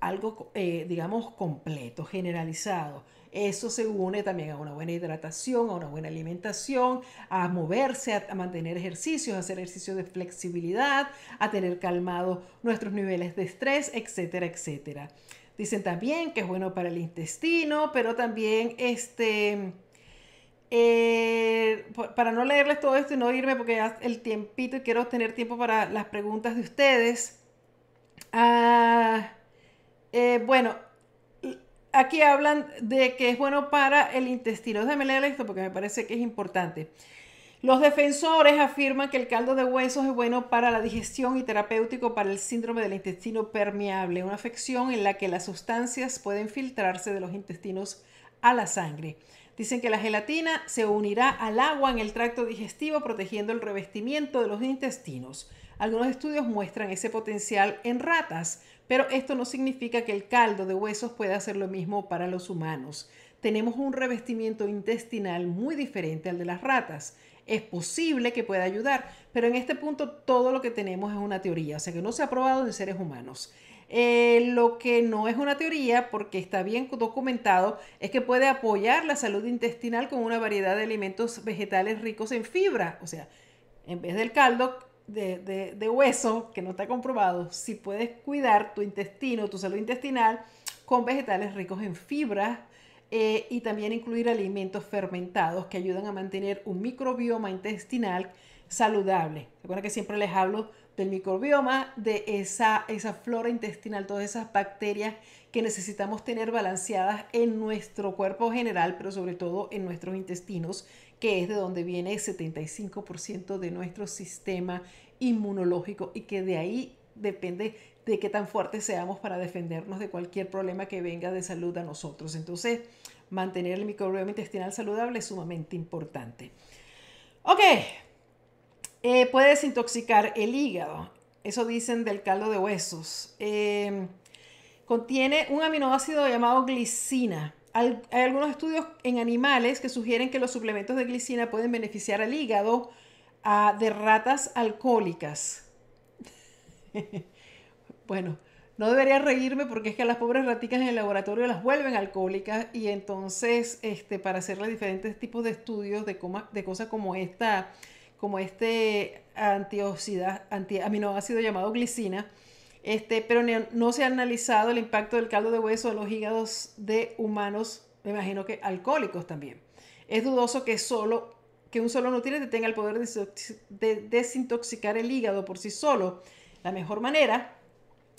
algo, eh, digamos, completo, generalizado. Eso se une también a una buena hidratación, a una buena alimentación, a moverse, a, mantener ejercicios, a hacer ejercicios de flexibilidad, a tener calmado nuestros niveles de estrés, etcétera, etcétera. Dicen también que es bueno para el intestino, pero también este... Eh, para no leerles todo esto y no irme porque ya el tiempito y quiero tener tiempo para las preguntas de ustedes. Ah, eh, bueno, aquí hablan de que es bueno para el intestino. Déjame leer esto porque me parece que es importante. Los defensores afirman que el caldo de huesos es bueno para la digestión y terapéutico para el síndrome del intestino permeable, una afección en la que las sustancias pueden filtrarse de los intestinos a la sangre. Dicen que la gelatina se unirá al agua en el tracto digestivo protegiendo el revestimiento de los intestinos. Algunos estudios muestran ese potencial en ratas, pero esto no significa que el caldo de huesos pueda hacer lo mismo para los humanos. Tenemos un revestimiento intestinal muy diferente al de las ratas. Es posible que pueda ayudar, pero en este punto todo lo que tenemos es una teoría, o sea que no se ha probado en seres humanos. Eh, lo que no es una teoría, porque está bien documentado, es que puede apoyar la salud intestinal con una variedad de alimentos vegetales ricos en fibra. O sea, en vez del caldo, de, hueso, que no está comprobado, si puedes cuidar tu intestino, tu salud intestinal, con vegetales ricos en fibra eh, y también incluir alimentos fermentados que ayudan a mantener un microbioma intestinal saludable. Recuerda que siempre les hablo del microbioma, de esa, esa flora intestinal, todas esas bacterias que necesitamos tener balanceadas en nuestro cuerpo general, pero sobre todo en nuestros intestinos que es de donde viene el 75% de nuestro sistema inmunológico y que de ahí depende de qué tan fuertes seamos para defendernos de cualquier problema que venga de salud a nosotros. Entonces, mantener el microbioma intestinal saludable es sumamente importante. Ok, eh, puede desintoxicar el hígado. Eso dicen del caldo de huesos. Eh, contiene un aminoácido llamado glicina hay algunos estudios en animales que sugieren que los suplementos de glicina pueden beneficiar al hígado de ratas alcohólicas. bueno, no debería reírme porque es que las pobres raticas en el laboratorio las vuelven alcohólicas y entonces este, para hacerle diferentes tipos de estudios de, de cosas como esta, como este aminoácido llamado glicina, este, pero no se ha analizado el impacto del caldo de hueso en los hígados de humanos, me imagino que alcohólicos también. Es dudoso que, solo, que un solo nutriente tenga el poder de desintoxicar el hígado por sí solo. La mejor manera,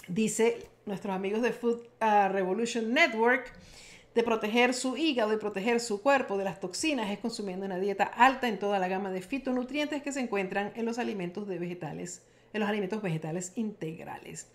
dice nuestros amigos de Food uh, Revolution Network, de proteger su hígado y proteger su cuerpo de las toxinas es consumiendo una dieta alta en toda la gama de fitonutrientes que se encuentran en los alimentos de vegetales en los alimentos vegetales integrales.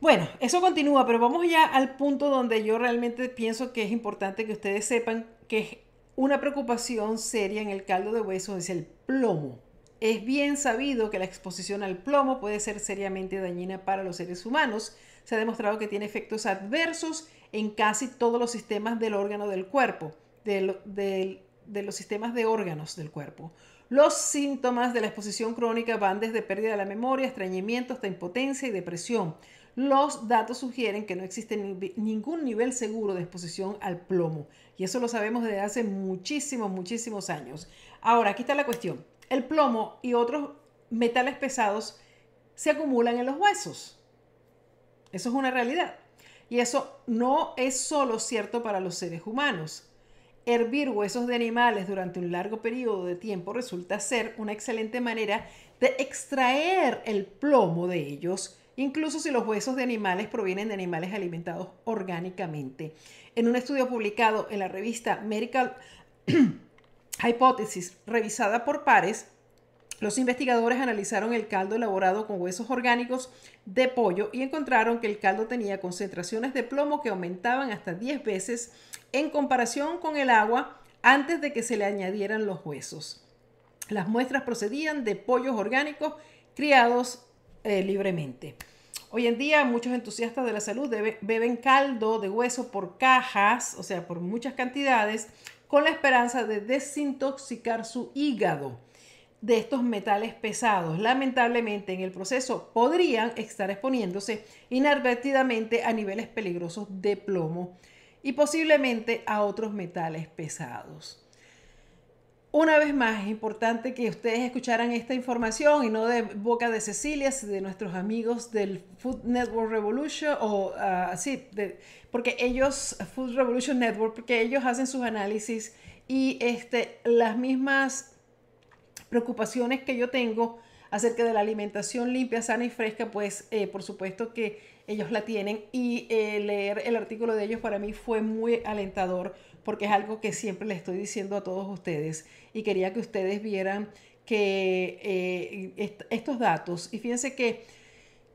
Bueno, eso continúa, pero vamos ya al punto donde yo realmente pienso que es importante que ustedes sepan que una preocupación seria en el caldo de hueso es el plomo. Es bien sabido que la exposición al plomo puede ser seriamente dañina para los seres humanos. Se ha demostrado que tiene efectos adversos en casi todos los sistemas del órgano del cuerpo, de los sistemas de órganos del cuerpo. Los síntomas de la exposición crónica van desde pérdida de la memoria, estreñimiento hasta impotencia y depresión. Los datos sugieren que no existe ningún nivel seguro de exposición al plomo y eso lo sabemos desde hace muchísimos, muchísimos años. Ahora, aquí está la cuestión. El plomo y otros metales pesados se acumulan en los huesos. Eso es una realidad. Y eso no es solo cierto para los seres humanos. Hervir huesos de animales durante un largo periodo de tiempo resulta ser una excelente manera de extraer el plomo de ellos, incluso si los huesos de animales provienen de animales alimentados orgánicamente. En un estudio publicado en la revista Medical Hypothesis, revisada por pares, los investigadores analizaron el caldo elaborado con huesos orgánicos de pollo y encontraron que el caldo tenía concentraciones de plomo que aumentaban hasta 10 veces en comparación con el agua antes de que se le añadieran los huesos. Las muestras procedían de pollos orgánicos criados eh, libremente. Hoy en día muchos entusiastas de la salud beben caldo de hueso por cajas, o sea, por muchas cantidades, con la esperanza de desintoxicar su hígado de estos metales pesados. Lamentablemente en el proceso podrían estar exponiéndose inadvertidamente a niveles peligrosos de plomo y posiblemente a otros metales pesados. Una vez más, es importante que ustedes escucharan esta información y no de boca de Cecilia, de nuestros amigos del Food Network Revolution, o así, ah, porque ellos, Food Revolution Network, porque ellos hacen sus análisis y este, las mismas preocupaciones que yo tengo acerca de la alimentación limpia, sana y fresca, pues eh, por supuesto que ellos la tienen y eh, leer el artículo de ellos para mí fue muy alentador porque es algo que siempre les estoy diciendo a todos ustedes y quería que ustedes vieran que eh, estos datos, y fíjense que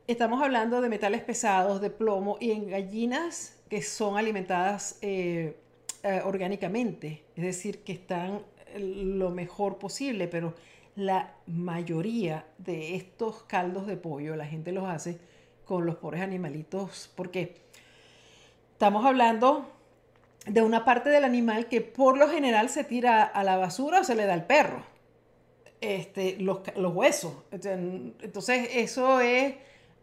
estamos hablando de metales pesados, de plomo y en gallinas que son alimentadas eh, orgánicamente, es decir, que están lo mejor posible, pero la mayoría de estos caldos de pollo la gente los hace con los pobres animalitos porque estamos hablando de una parte del animal que por lo general se tira a la basura o se le da al perro. Este, los, huesos. Entonces, eso es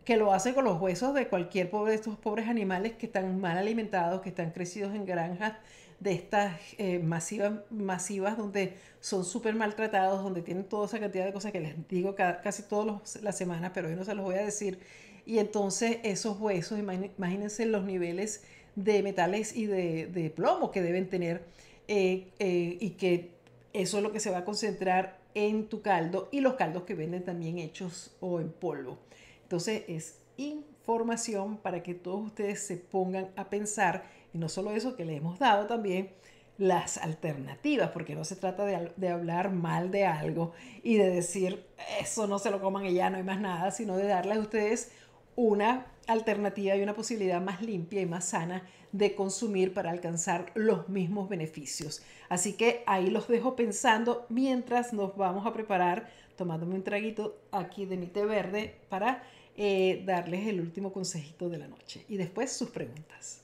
que lo hace con los huesos de cualquier pobre de estos pobres animales que están mal alimentados, que están crecidos en granjas de estas eh, masivas, masivas donde son súper maltratados, donde tienen toda esa cantidad de cosas que les digo casi todas las semanas, pero hoy no se los voy a decir. Y entonces esos huesos, imagínense los niveles de metales y de, plomo que deben tener eh, eh, y que eso es lo que se va a concentrar en tu caldo y los caldos que venden también hechos o en polvo. Entonces es información para que todos ustedes se pongan a pensar y no solo eso que le hemos dado también las alternativas, porque no se trata de, de, hablar mal de algo y de decir eso no se lo coman y ya no hay más nada, sino de darles a ustedes una alternativa y una posibilidad más limpia y más sana de consumir para alcanzar los mismos beneficios. Así que ahí los dejo pensando mientras nos vamos a preparar, tomándome un traguito aquí de mi té verde para eh, darles el último consejito de la noche y después sus preguntas.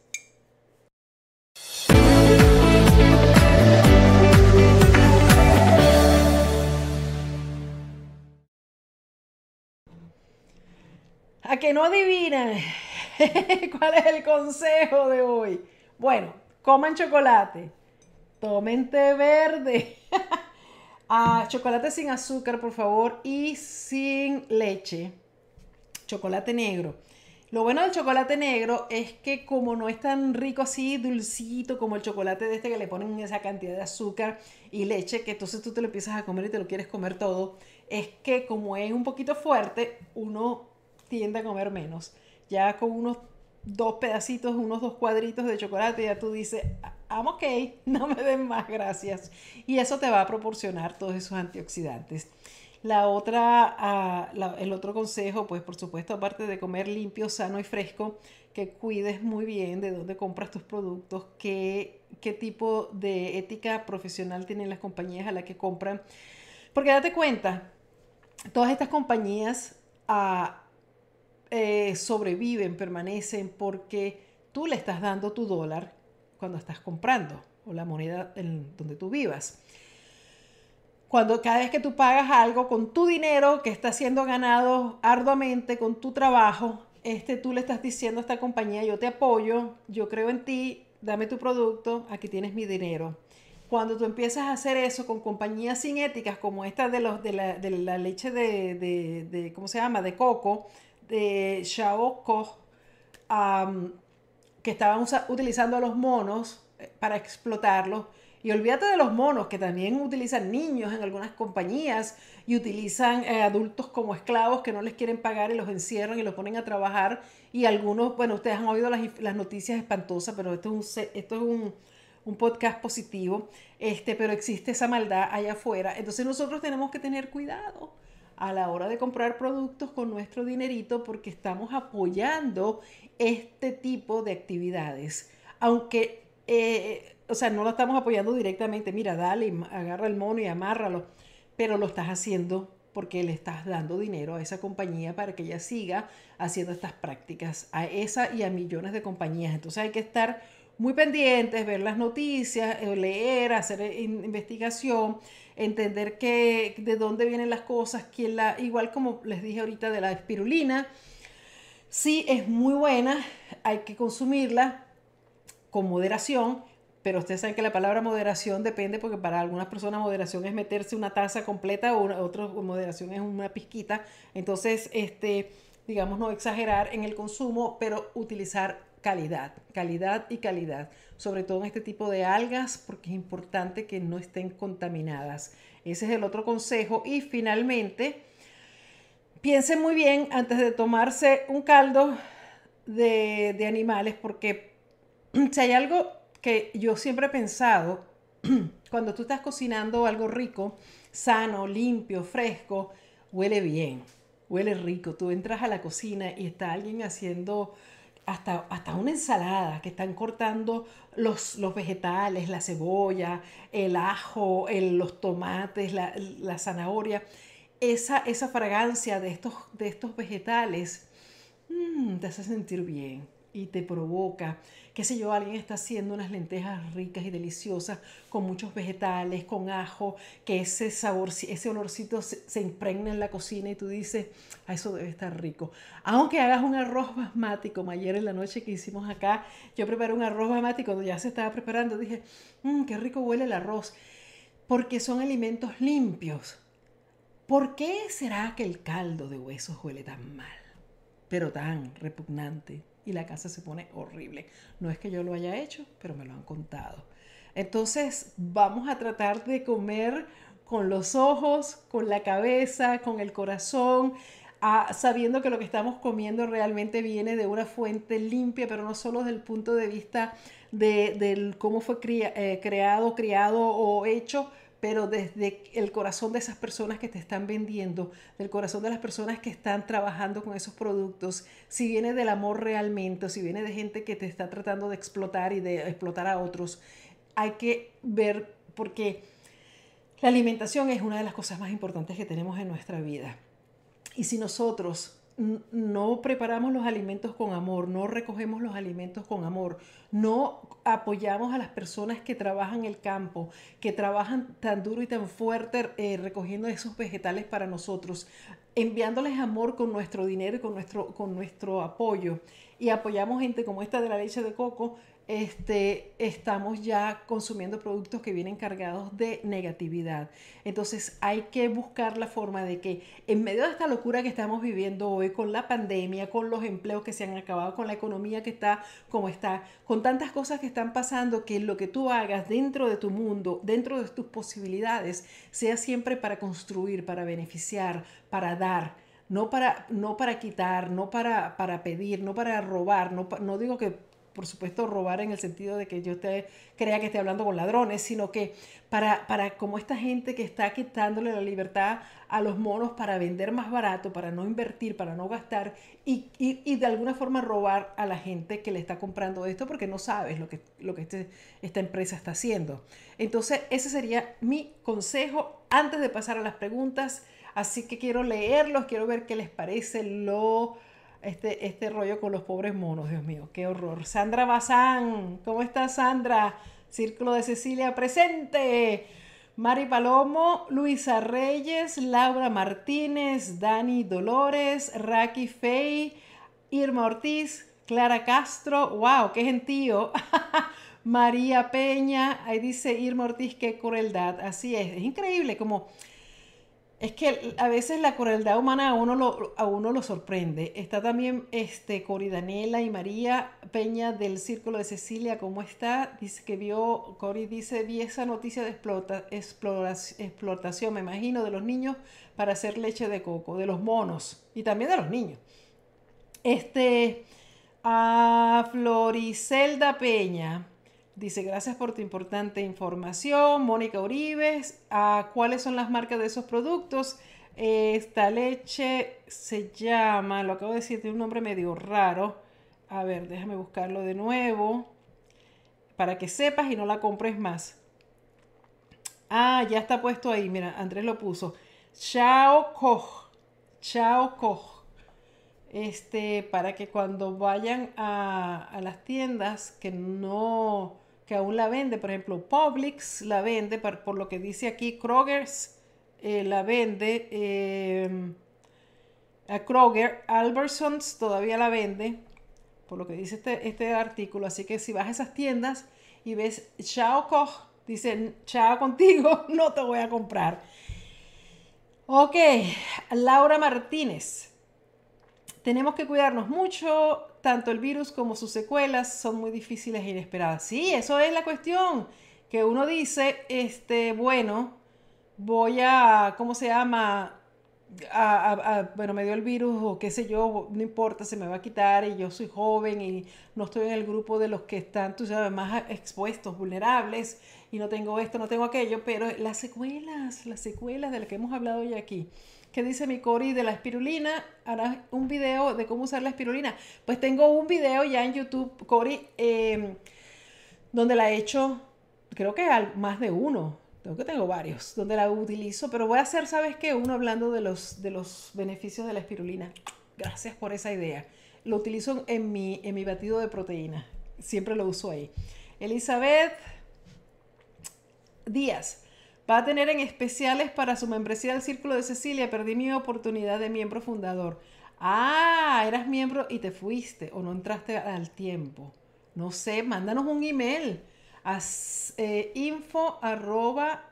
A que no adivinan cuál es el consejo de hoy. Bueno, coman chocolate, tomen té verde. ah, chocolate sin azúcar, por favor, y sin leche. Chocolate negro. Lo bueno del chocolate negro es que como no es tan rico así, dulcito como el chocolate de este que le ponen esa cantidad de azúcar y leche, que entonces tú te lo empiezas a comer y te lo quieres comer todo, es que como es un poquito fuerte, uno tiende a comer menos. Ya con unos dos pedacitos, unos dos cuadritos de chocolate, ya tú dices, I'm ok, no me den más, gracias. Y eso te va a proporcionar todos esos antioxidantes. La otra, ah, el otro consejo, pues por supuesto, aparte de comer limpio, sano y fresco, que cuides muy bien de dónde compras tus productos, qué, qué tipo de ética profesional tienen las compañías a las que compran. Porque date cuenta, todas estas compañías ah, eh, sobreviven, permanecen, porque tú le estás dando tu dólar cuando estás comprando o la moneda en donde tú vivas. Cuando cada vez que tú pagas algo con tu dinero que está siendo ganado arduamente con tu trabajo, este, tú le estás diciendo a esta compañía, yo te apoyo, yo creo en ti, dame tu producto, aquí tienes mi dinero. Cuando tú empiezas a hacer eso con compañías sin éticas como esta de, los, de, la, leche de, de, ¿cómo se llama?, de coco, de Xiaoco que estaban utilizando a los monos eh, para explotarlos. Y olvídate de los monos, que también utilizan niños en algunas compañías y utilizan eh, adultos como esclavos que no les quieren pagar y los encierran y los ponen a trabajar. Y algunos, bueno, ustedes han oído las, las noticias espantosas, pero esto es, un, esto es un, un, podcast positivo, este, pero existe esa maldad allá afuera. Entonces nosotros tenemos que tener cuidado a la hora de comprar productos con nuestro dinerito porque estamos apoyando este tipo de actividades. Aunque, eh, o sea, no lo estamos apoyando directamente, mira, dale, agarra el mono y amárralo, pero lo estás haciendo porque le estás dando dinero a esa compañía para que ella siga haciendo estas prácticas, a esa y a millones de compañías. Entonces hay que estar muy pendientes, ver las noticias, eh, leer, hacer eh, investigación, entender que, de dónde vienen las cosas, quién la, igual como les dije ahorita de la espirulina, sí es muy buena, hay que consumirla con moderación, pero ustedes saben que la palabra moderación depende porque para algunas personas moderación es meterse una taza completa o otra moderación es una pizquita. Entonces, este, digamos, no exagerar en el consumo, pero utilizar calidad, calidad y calidad, sobre todo en este tipo de algas, porque es importante que no estén contaminadas. Ese es el otro consejo. Y finalmente, piensen muy bien antes de tomarse un caldo de, de animales, porque si hay algo que yo siempre he pensado, cuando tú estás cocinando algo rico, sano, limpio, fresco, huele bien, huele rico. Tú entras a la cocina y está alguien haciendo hasta, hasta una ensalada, que están cortando los, los vegetales, la cebolla, el ajo, los tomates, la, zanahoria. Esa, esa fragancia de estos, de estos vegetales mm, te hace sentir bien y te provoca, qué sé yo, alguien está haciendo unas lentejas ricas y deliciosas con muchos vegetales, con ajo, que ese sabor, ese olorcito se, impregna en la cocina y tú dices, ah, eso debe estar rico. Aunque hagas un arroz basmático, como ayer en la noche que hicimos acá, yo preparé un arroz basmático, cuando ya se estaba preparando, dije, mmm, qué rico huele el arroz, porque son alimentos limpios. ¿Por qué será que el caldo de huesos huele tan mal, pero tan repugnante? Y la casa se pone horrible. No es que yo lo haya hecho, pero me lo han contado. Entonces vamos a tratar de comer con los ojos, con la cabeza, con el corazón, sabiendo que lo que estamos comiendo realmente viene de una fuente limpia, pero no solo desde el punto de vista de, cómo fue eh, creado, criado o hecho, pero desde el corazón de esas personas que te están vendiendo, del corazón de las personas que están trabajando con esos productos, si viene del amor realmente o si viene de gente que te está tratando de explotar y de explotar a otros, hay que ver porque la alimentación es una de las cosas más importantes que tenemos en nuestra vida. Y si nosotros no preparamos los alimentos con amor, no recogemos los alimentos con amor, no apoyamos a las personas que trabajan el campo, que trabajan tan duro y tan fuerte eh, recogiendo esos vegetales para nosotros, enviándoles amor con nuestro dinero y con nuestro, con nuestro apoyo. Y apoyamos gente como esta de la leche de coco, este, estamos ya consumiendo productos que vienen cargados de negatividad. Entonces hay que buscar la forma de que en medio de esta locura que estamos viviendo hoy, con la pandemia, con los empleos que se han acabado, con la economía que está como está, con tantas cosas que están pasando, que lo que tú hagas dentro de tu mundo, dentro de tus posibilidades, sea siempre para construir, para beneficiar, para dar no para, no para quitar, no para, para pedir, no para robar, no, no digo que por supuesto, robar en el sentido de que yo te crea que esté hablando con ladrones, sino que para, para como esta gente que está quitándole la libertad a los monos para vender más barato, para no invertir, para no gastar y, y, de alguna forma robar a la gente que le está comprando esto porque no sabes lo que, lo que este, esta empresa está haciendo. Entonces, ese sería mi consejo antes de pasar a las preguntas. Así que quiero leerlos, quiero ver qué les parece lo este, este rollo con los pobres monos, Dios mío, qué horror. Sandra Bazán, ¿cómo estás Sandra? Círculo de Cecilia presente. Mari Palomo, Luisa Reyes, Laura Martínez, Dani Dolores, Raki Fey, Irma Ortiz, Clara Castro, wow, qué gentío. María Peña, ahí dice Irma Ortiz, qué crueldad. Así es, es increíble como es que a veces la crueldad humana a uno lo, a uno lo sorprende. Está también este, Cori Daniela y María Peña del Círculo de Cecilia. ¿Cómo está? Dice que vio, Cori dice, vi esa noticia de explota, explotación, me imagino, de los niños para hacer leche de coco, de los monos y también de los niños. Este, a Floricelda Peña Dice, gracias por tu importante información. Mónica Uribes, ah, ¿cuáles son las marcas de esos productos? Esta leche se llama, lo acabo de decir, tiene un nombre medio raro. A ver, déjame buscarlo de nuevo para que sepas y no la compres más. Ah, ya está puesto ahí, mira, Andrés lo puso. Chao Koch. Chao Koch. Este, para que cuando vayan a, a las tiendas que no, que aún la vende, por ejemplo, Publix la vende, por, por lo que dice aquí, Kroger's eh, la vende, eh, a Kroger, Albertsons todavía la vende, por lo que dice este, este artículo, así que si vas a esas tiendas y ves Chao Koch, dicen chao contigo, no te voy a comprar. Ok, Laura Martínez. Tenemos que cuidarnos mucho, tanto el virus como sus secuelas son muy difíciles e inesperadas. Sí, eso es la cuestión, que uno dice, este, bueno, voy a, ¿cómo se llama? Bueno, me dio el virus o qué sé yo, no importa, se me va a quitar y yo soy joven y no estoy en el grupo de los que están, tú sabes, más expuestos, vulnerables y no tengo esto, no tengo aquello, pero las secuelas, las secuelas de las que hemos hablado hoy aquí. ¿Qué dice mi Cori de la espirulina? Harás un video de cómo usar la espirulina. Pues tengo un video ya en YouTube, Cori, eh, donde la he hecho, creo que más de uno. Creo que tengo varios donde la utilizo, pero voy a hacer, ¿sabes qué? Uno hablando de los, de los beneficios de la espirulina. Gracias por esa idea. Lo utilizo en mi, en mi batido de proteína. Siempre lo uso ahí. Elizabeth Díaz. Va a tener en especiales para su membresía del Círculo de Cecilia. Perdí mi oportunidad de miembro fundador. Ah, eras miembro y te fuiste o no entraste al tiempo. No sé, mándanos un email a eh, info arroba.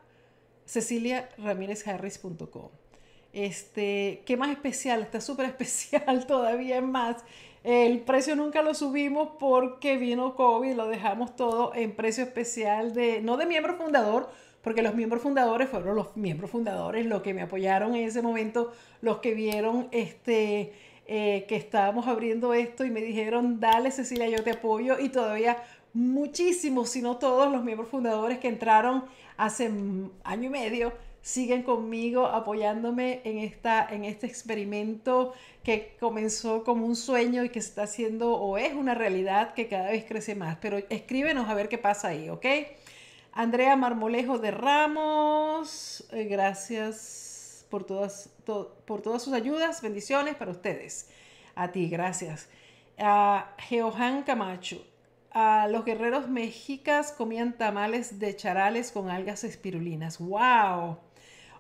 Este, ¿qué más especial? Está súper especial todavía más. El precio nunca lo subimos porque vino COVID, lo dejamos todo en precio especial de, no de miembro fundador, porque los miembros fundadores fueron los miembros fundadores los que me apoyaron en ese momento, los que vieron este, eh, que estábamos abriendo esto y me dijeron, dale Cecilia, yo te apoyo y todavía muchísimos, si no todos los miembros fundadores que entraron hace año y medio siguen conmigo apoyándome en, esta, en este experimento que comenzó como un sueño y que está haciendo o es una realidad que cada vez crece más. Pero escríbenos a ver qué pasa ahí, ¿ok? Andrea Marmolejo de Ramos, eh, gracias por todas, por todas sus ayudas, bendiciones para ustedes. A ti, gracias. A Geohan Camacho, a los guerreros mexicas comían tamales de charales con algas espirulinas. ¡Wow!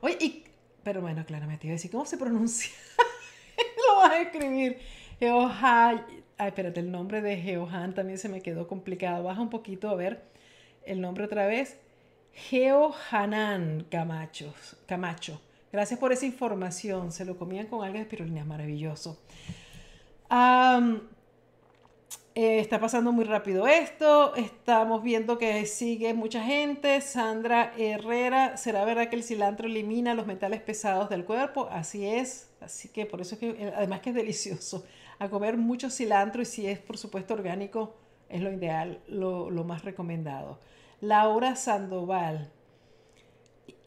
Oye, pero bueno, claramente te iba a decir, ¿cómo se pronuncia? Lo vas a escribir. Geohan. Ay, espérate, el nombre de Geohan también se me quedó complicado. Baja un poquito a ver el nombre otra vez. Geohanan Camacho. Camacho. Gracias por esa información. Se lo comían con algas espirulinas. Maravilloso. Eh, está pasando muy rápido esto. Estamos viendo que sigue mucha gente. Sandra Herrera, ¿será verdad que el cilantro elimina los metales pesados del cuerpo? Así es. Así que por eso es que, eh, además que es delicioso, a comer mucho cilantro y si es por supuesto orgánico, es lo ideal, lo más recomendado. Laura Sandoval.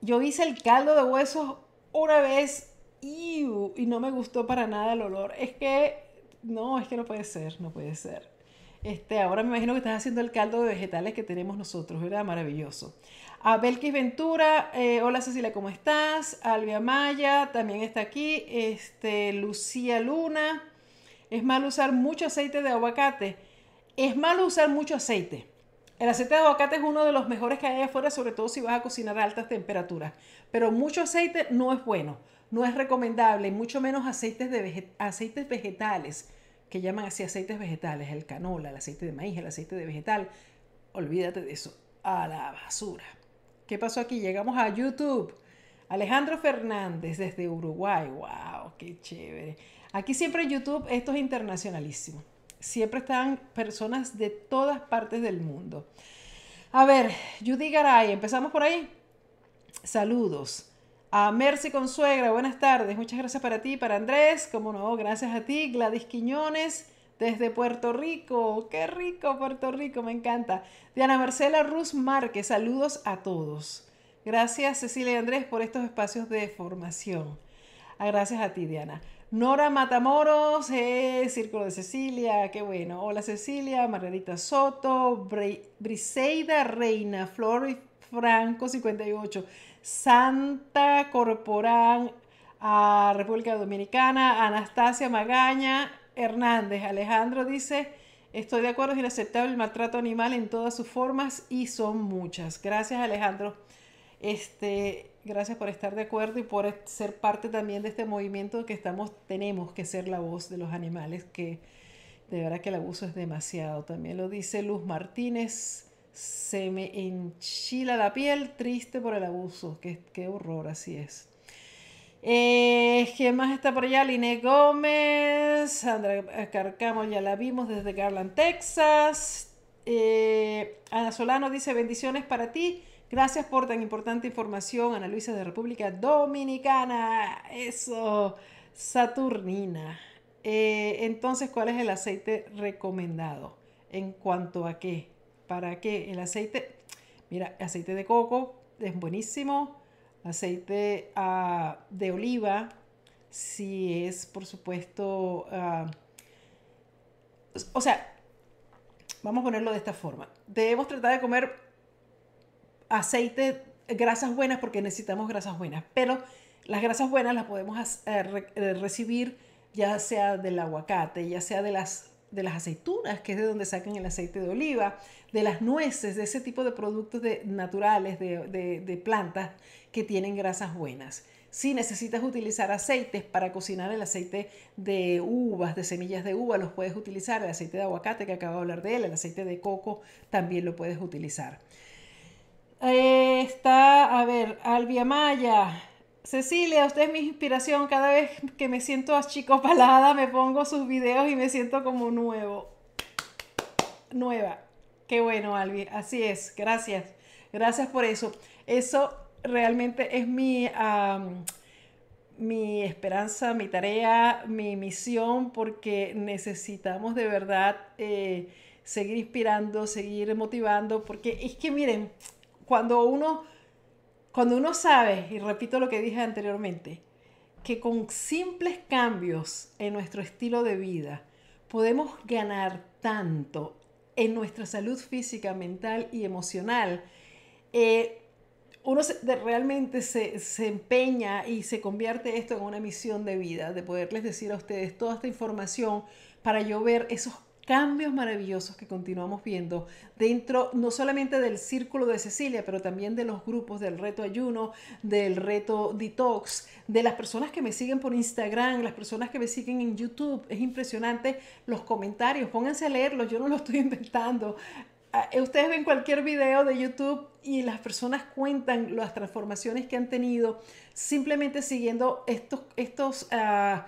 Yo hice el caldo de huesos una vez y no me gustó para nada el olor. Es que, no, es que no puede ser, no puede ser. Este, ahora me imagino que estás haciendo el caldo de vegetales que tenemos nosotros, ¿verdad? Maravilloso. A Belkis Ventura, eh, hola Cecilia, ¿cómo estás? Albia Maya también está aquí. Este, Lucía Luna, es malo usar mucho aceite de aguacate. Es malo usar mucho aceite. El aceite de aguacate es uno de los mejores que hay afuera, sobre todo si vas a cocinar a altas temperaturas. Pero mucho aceite no es bueno, no es recomendable, mucho menos aceites, de aceites vegetales que llaman así aceites vegetales, el canola, el aceite de maíz, el aceite de vegetal. Olvídate de eso, a la basura. ¿Qué pasó aquí? Llegamos a YouTube. Alejandro Fernández desde Uruguay. ¡Wow! ¡Qué chévere! Aquí siempre en YouTube esto es internacionalísimo. Siempre están personas de todas partes del mundo. A ver, Judy Garay, empezamos por ahí. Saludos. A Mercy Consuegra, buenas tardes. Muchas gracias para ti, para Andrés. Como no, gracias a ti. Gladys Quiñones, desde Puerto Rico. Qué rico Puerto Rico, me encanta. Diana Marcela Ruz Márquez, saludos a todos. Gracias Cecilia y Andrés por estos espacios de formación. Ah, gracias a ti, Diana. Nora Matamoros, eh, Círculo de Cecilia, qué bueno. Hola Cecilia, Margarita Soto, Briseida Reina, Flor Franco 58. Santa Corporán, a República Dominicana, Anastasia Magaña Hernández. Alejandro dice, estoy de acuerdo, es inaceptable el maltrato animal en todas sus formas y son muchas. Gracias Alejandro. Este, gracias por estar de acuerdo y por ser parte también de este movimiento que estamos, tenemos que ser la voz de los animales, que de verdad que el abuso es demasiado. También lo dice Luz Martínez. Se me enchila la piel, triste por el abuso. Qué, qué horror, así es. Eh, ¿Quién más está por allá? Line Gómez, Sandra Carcamo, ya la vimos desde Garland, Texas. Eh, Ana Solano dice bendiciones para ti. Gracias por tan importante información, Ana Luisa de República Dominicana. Eso, Saturnina. Eh, entonces, ¿cuál es el aceite recomendado? ¿En cuanto a qué? ¿Para qué? El aceite, mira, aceite de coco es buenísimo aceite ah, de oliva, si es, por supuesto, ah, o sea, vamos a ponerlo de esta forma. Debemos tratar de comer aceite, grasas buenas, porque necesitamos grasas buenas, pero las grasas buenas las podemos eh, eh, recibir ya sea del aguacate, ya sea de las, de las aceitunas, que es de donde sacan el aceite de oliva, de las nueces, de ese tipo de productos de, naturales, de, de plantas que tienen grasas buenas. Si necesitas utilizar aceites para cocinar el aceite de uvas, de semillas de uva, los puedes utilizar. El aceite de aguacate, que acabo de hablar de él, el aceite de coco, también lo puedes utilizar. Eh, está, a ver, Albia Maya. Cecilia, usted es mi inspiración. Cada vez que me siento achicopalada, me pongo sus videos y me siento como nuevo. Nueva. Qué bueno, Albi. Así es. Gracias. Gracias por eso. Eso realmente es mi, mi esperanza, mi tarea, mi misión, porque necesitamos de verdad eh, seguir inspirando, seguir motivando, porque es que miren, cuando uno, cuando uno sabe, y repito lo que dije anteriormente, que con simples cambios en nuestro estilo de vida podemos ganar tanto en nuestra salud física, mental y emocional, eh, uno realmente se, se, empeña y se convierte esto en una misión de vida, de poderles decir a ustedes toda esta información para yo ver esos cambios maravillosos que continuamos viendo dentro no solamente del círculo de Cecilia, pero también de los grupos del reto ayuno, del reto detox, de las personas que me siguen por Instagram, las personas que me siguen en YouTube. Es impresionante los comentarios, pónganse a leerlos, yo no lo estoy inventando. Ah, eh, ustedes ven cualquier video de YouTube y las personas cuentan las transformaciones que han tenido simplemente siguiendo estos, estos uh,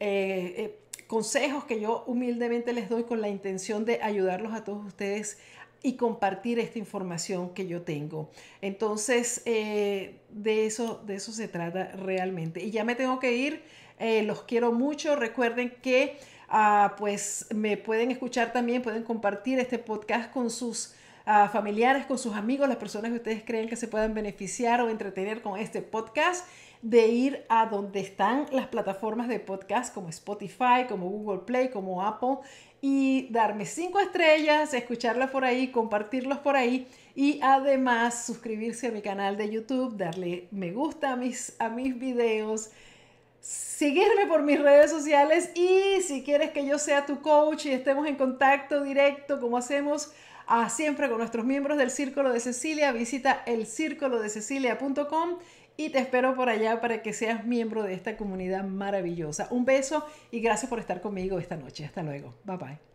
eh, consejos que yo humildemente les doy con la intención de ayudarlos a todos ustedes y compartir esta información que yo tengo. Entonces, eh, de, eso, de eso se trata realmente. Y ya me tengo que ir. los quiero mucho. Recuerden que Ah, pues me pueden escuchar también, pueden compartir este podcast con sus ah, familiares, con sus amigos, las personas que ustedes creen que se puedan beneficiar o entretener con este podcast, de ir a donde están las plataformas de podcast como Spotify, como Google Play, como Apple y darme cinco estrellas, escucharlas por ahí, compartirlos por ahí y además suscribirse a mi canal de YouTube, darle me gusta a mis, a mis videos seguirme por mis redes sociales y si quieres que yo sea tu coach y estemos en contacto directo como hacemos ah, siempre con nuestros miembros del Círculo de Cecilia, visita el círculodececilia.com y te espero por allá para que seas miembro de esta comunidad maravillosa. Un beso y gracias por estar conmigo esta noche. Hasta luego. Bye bye.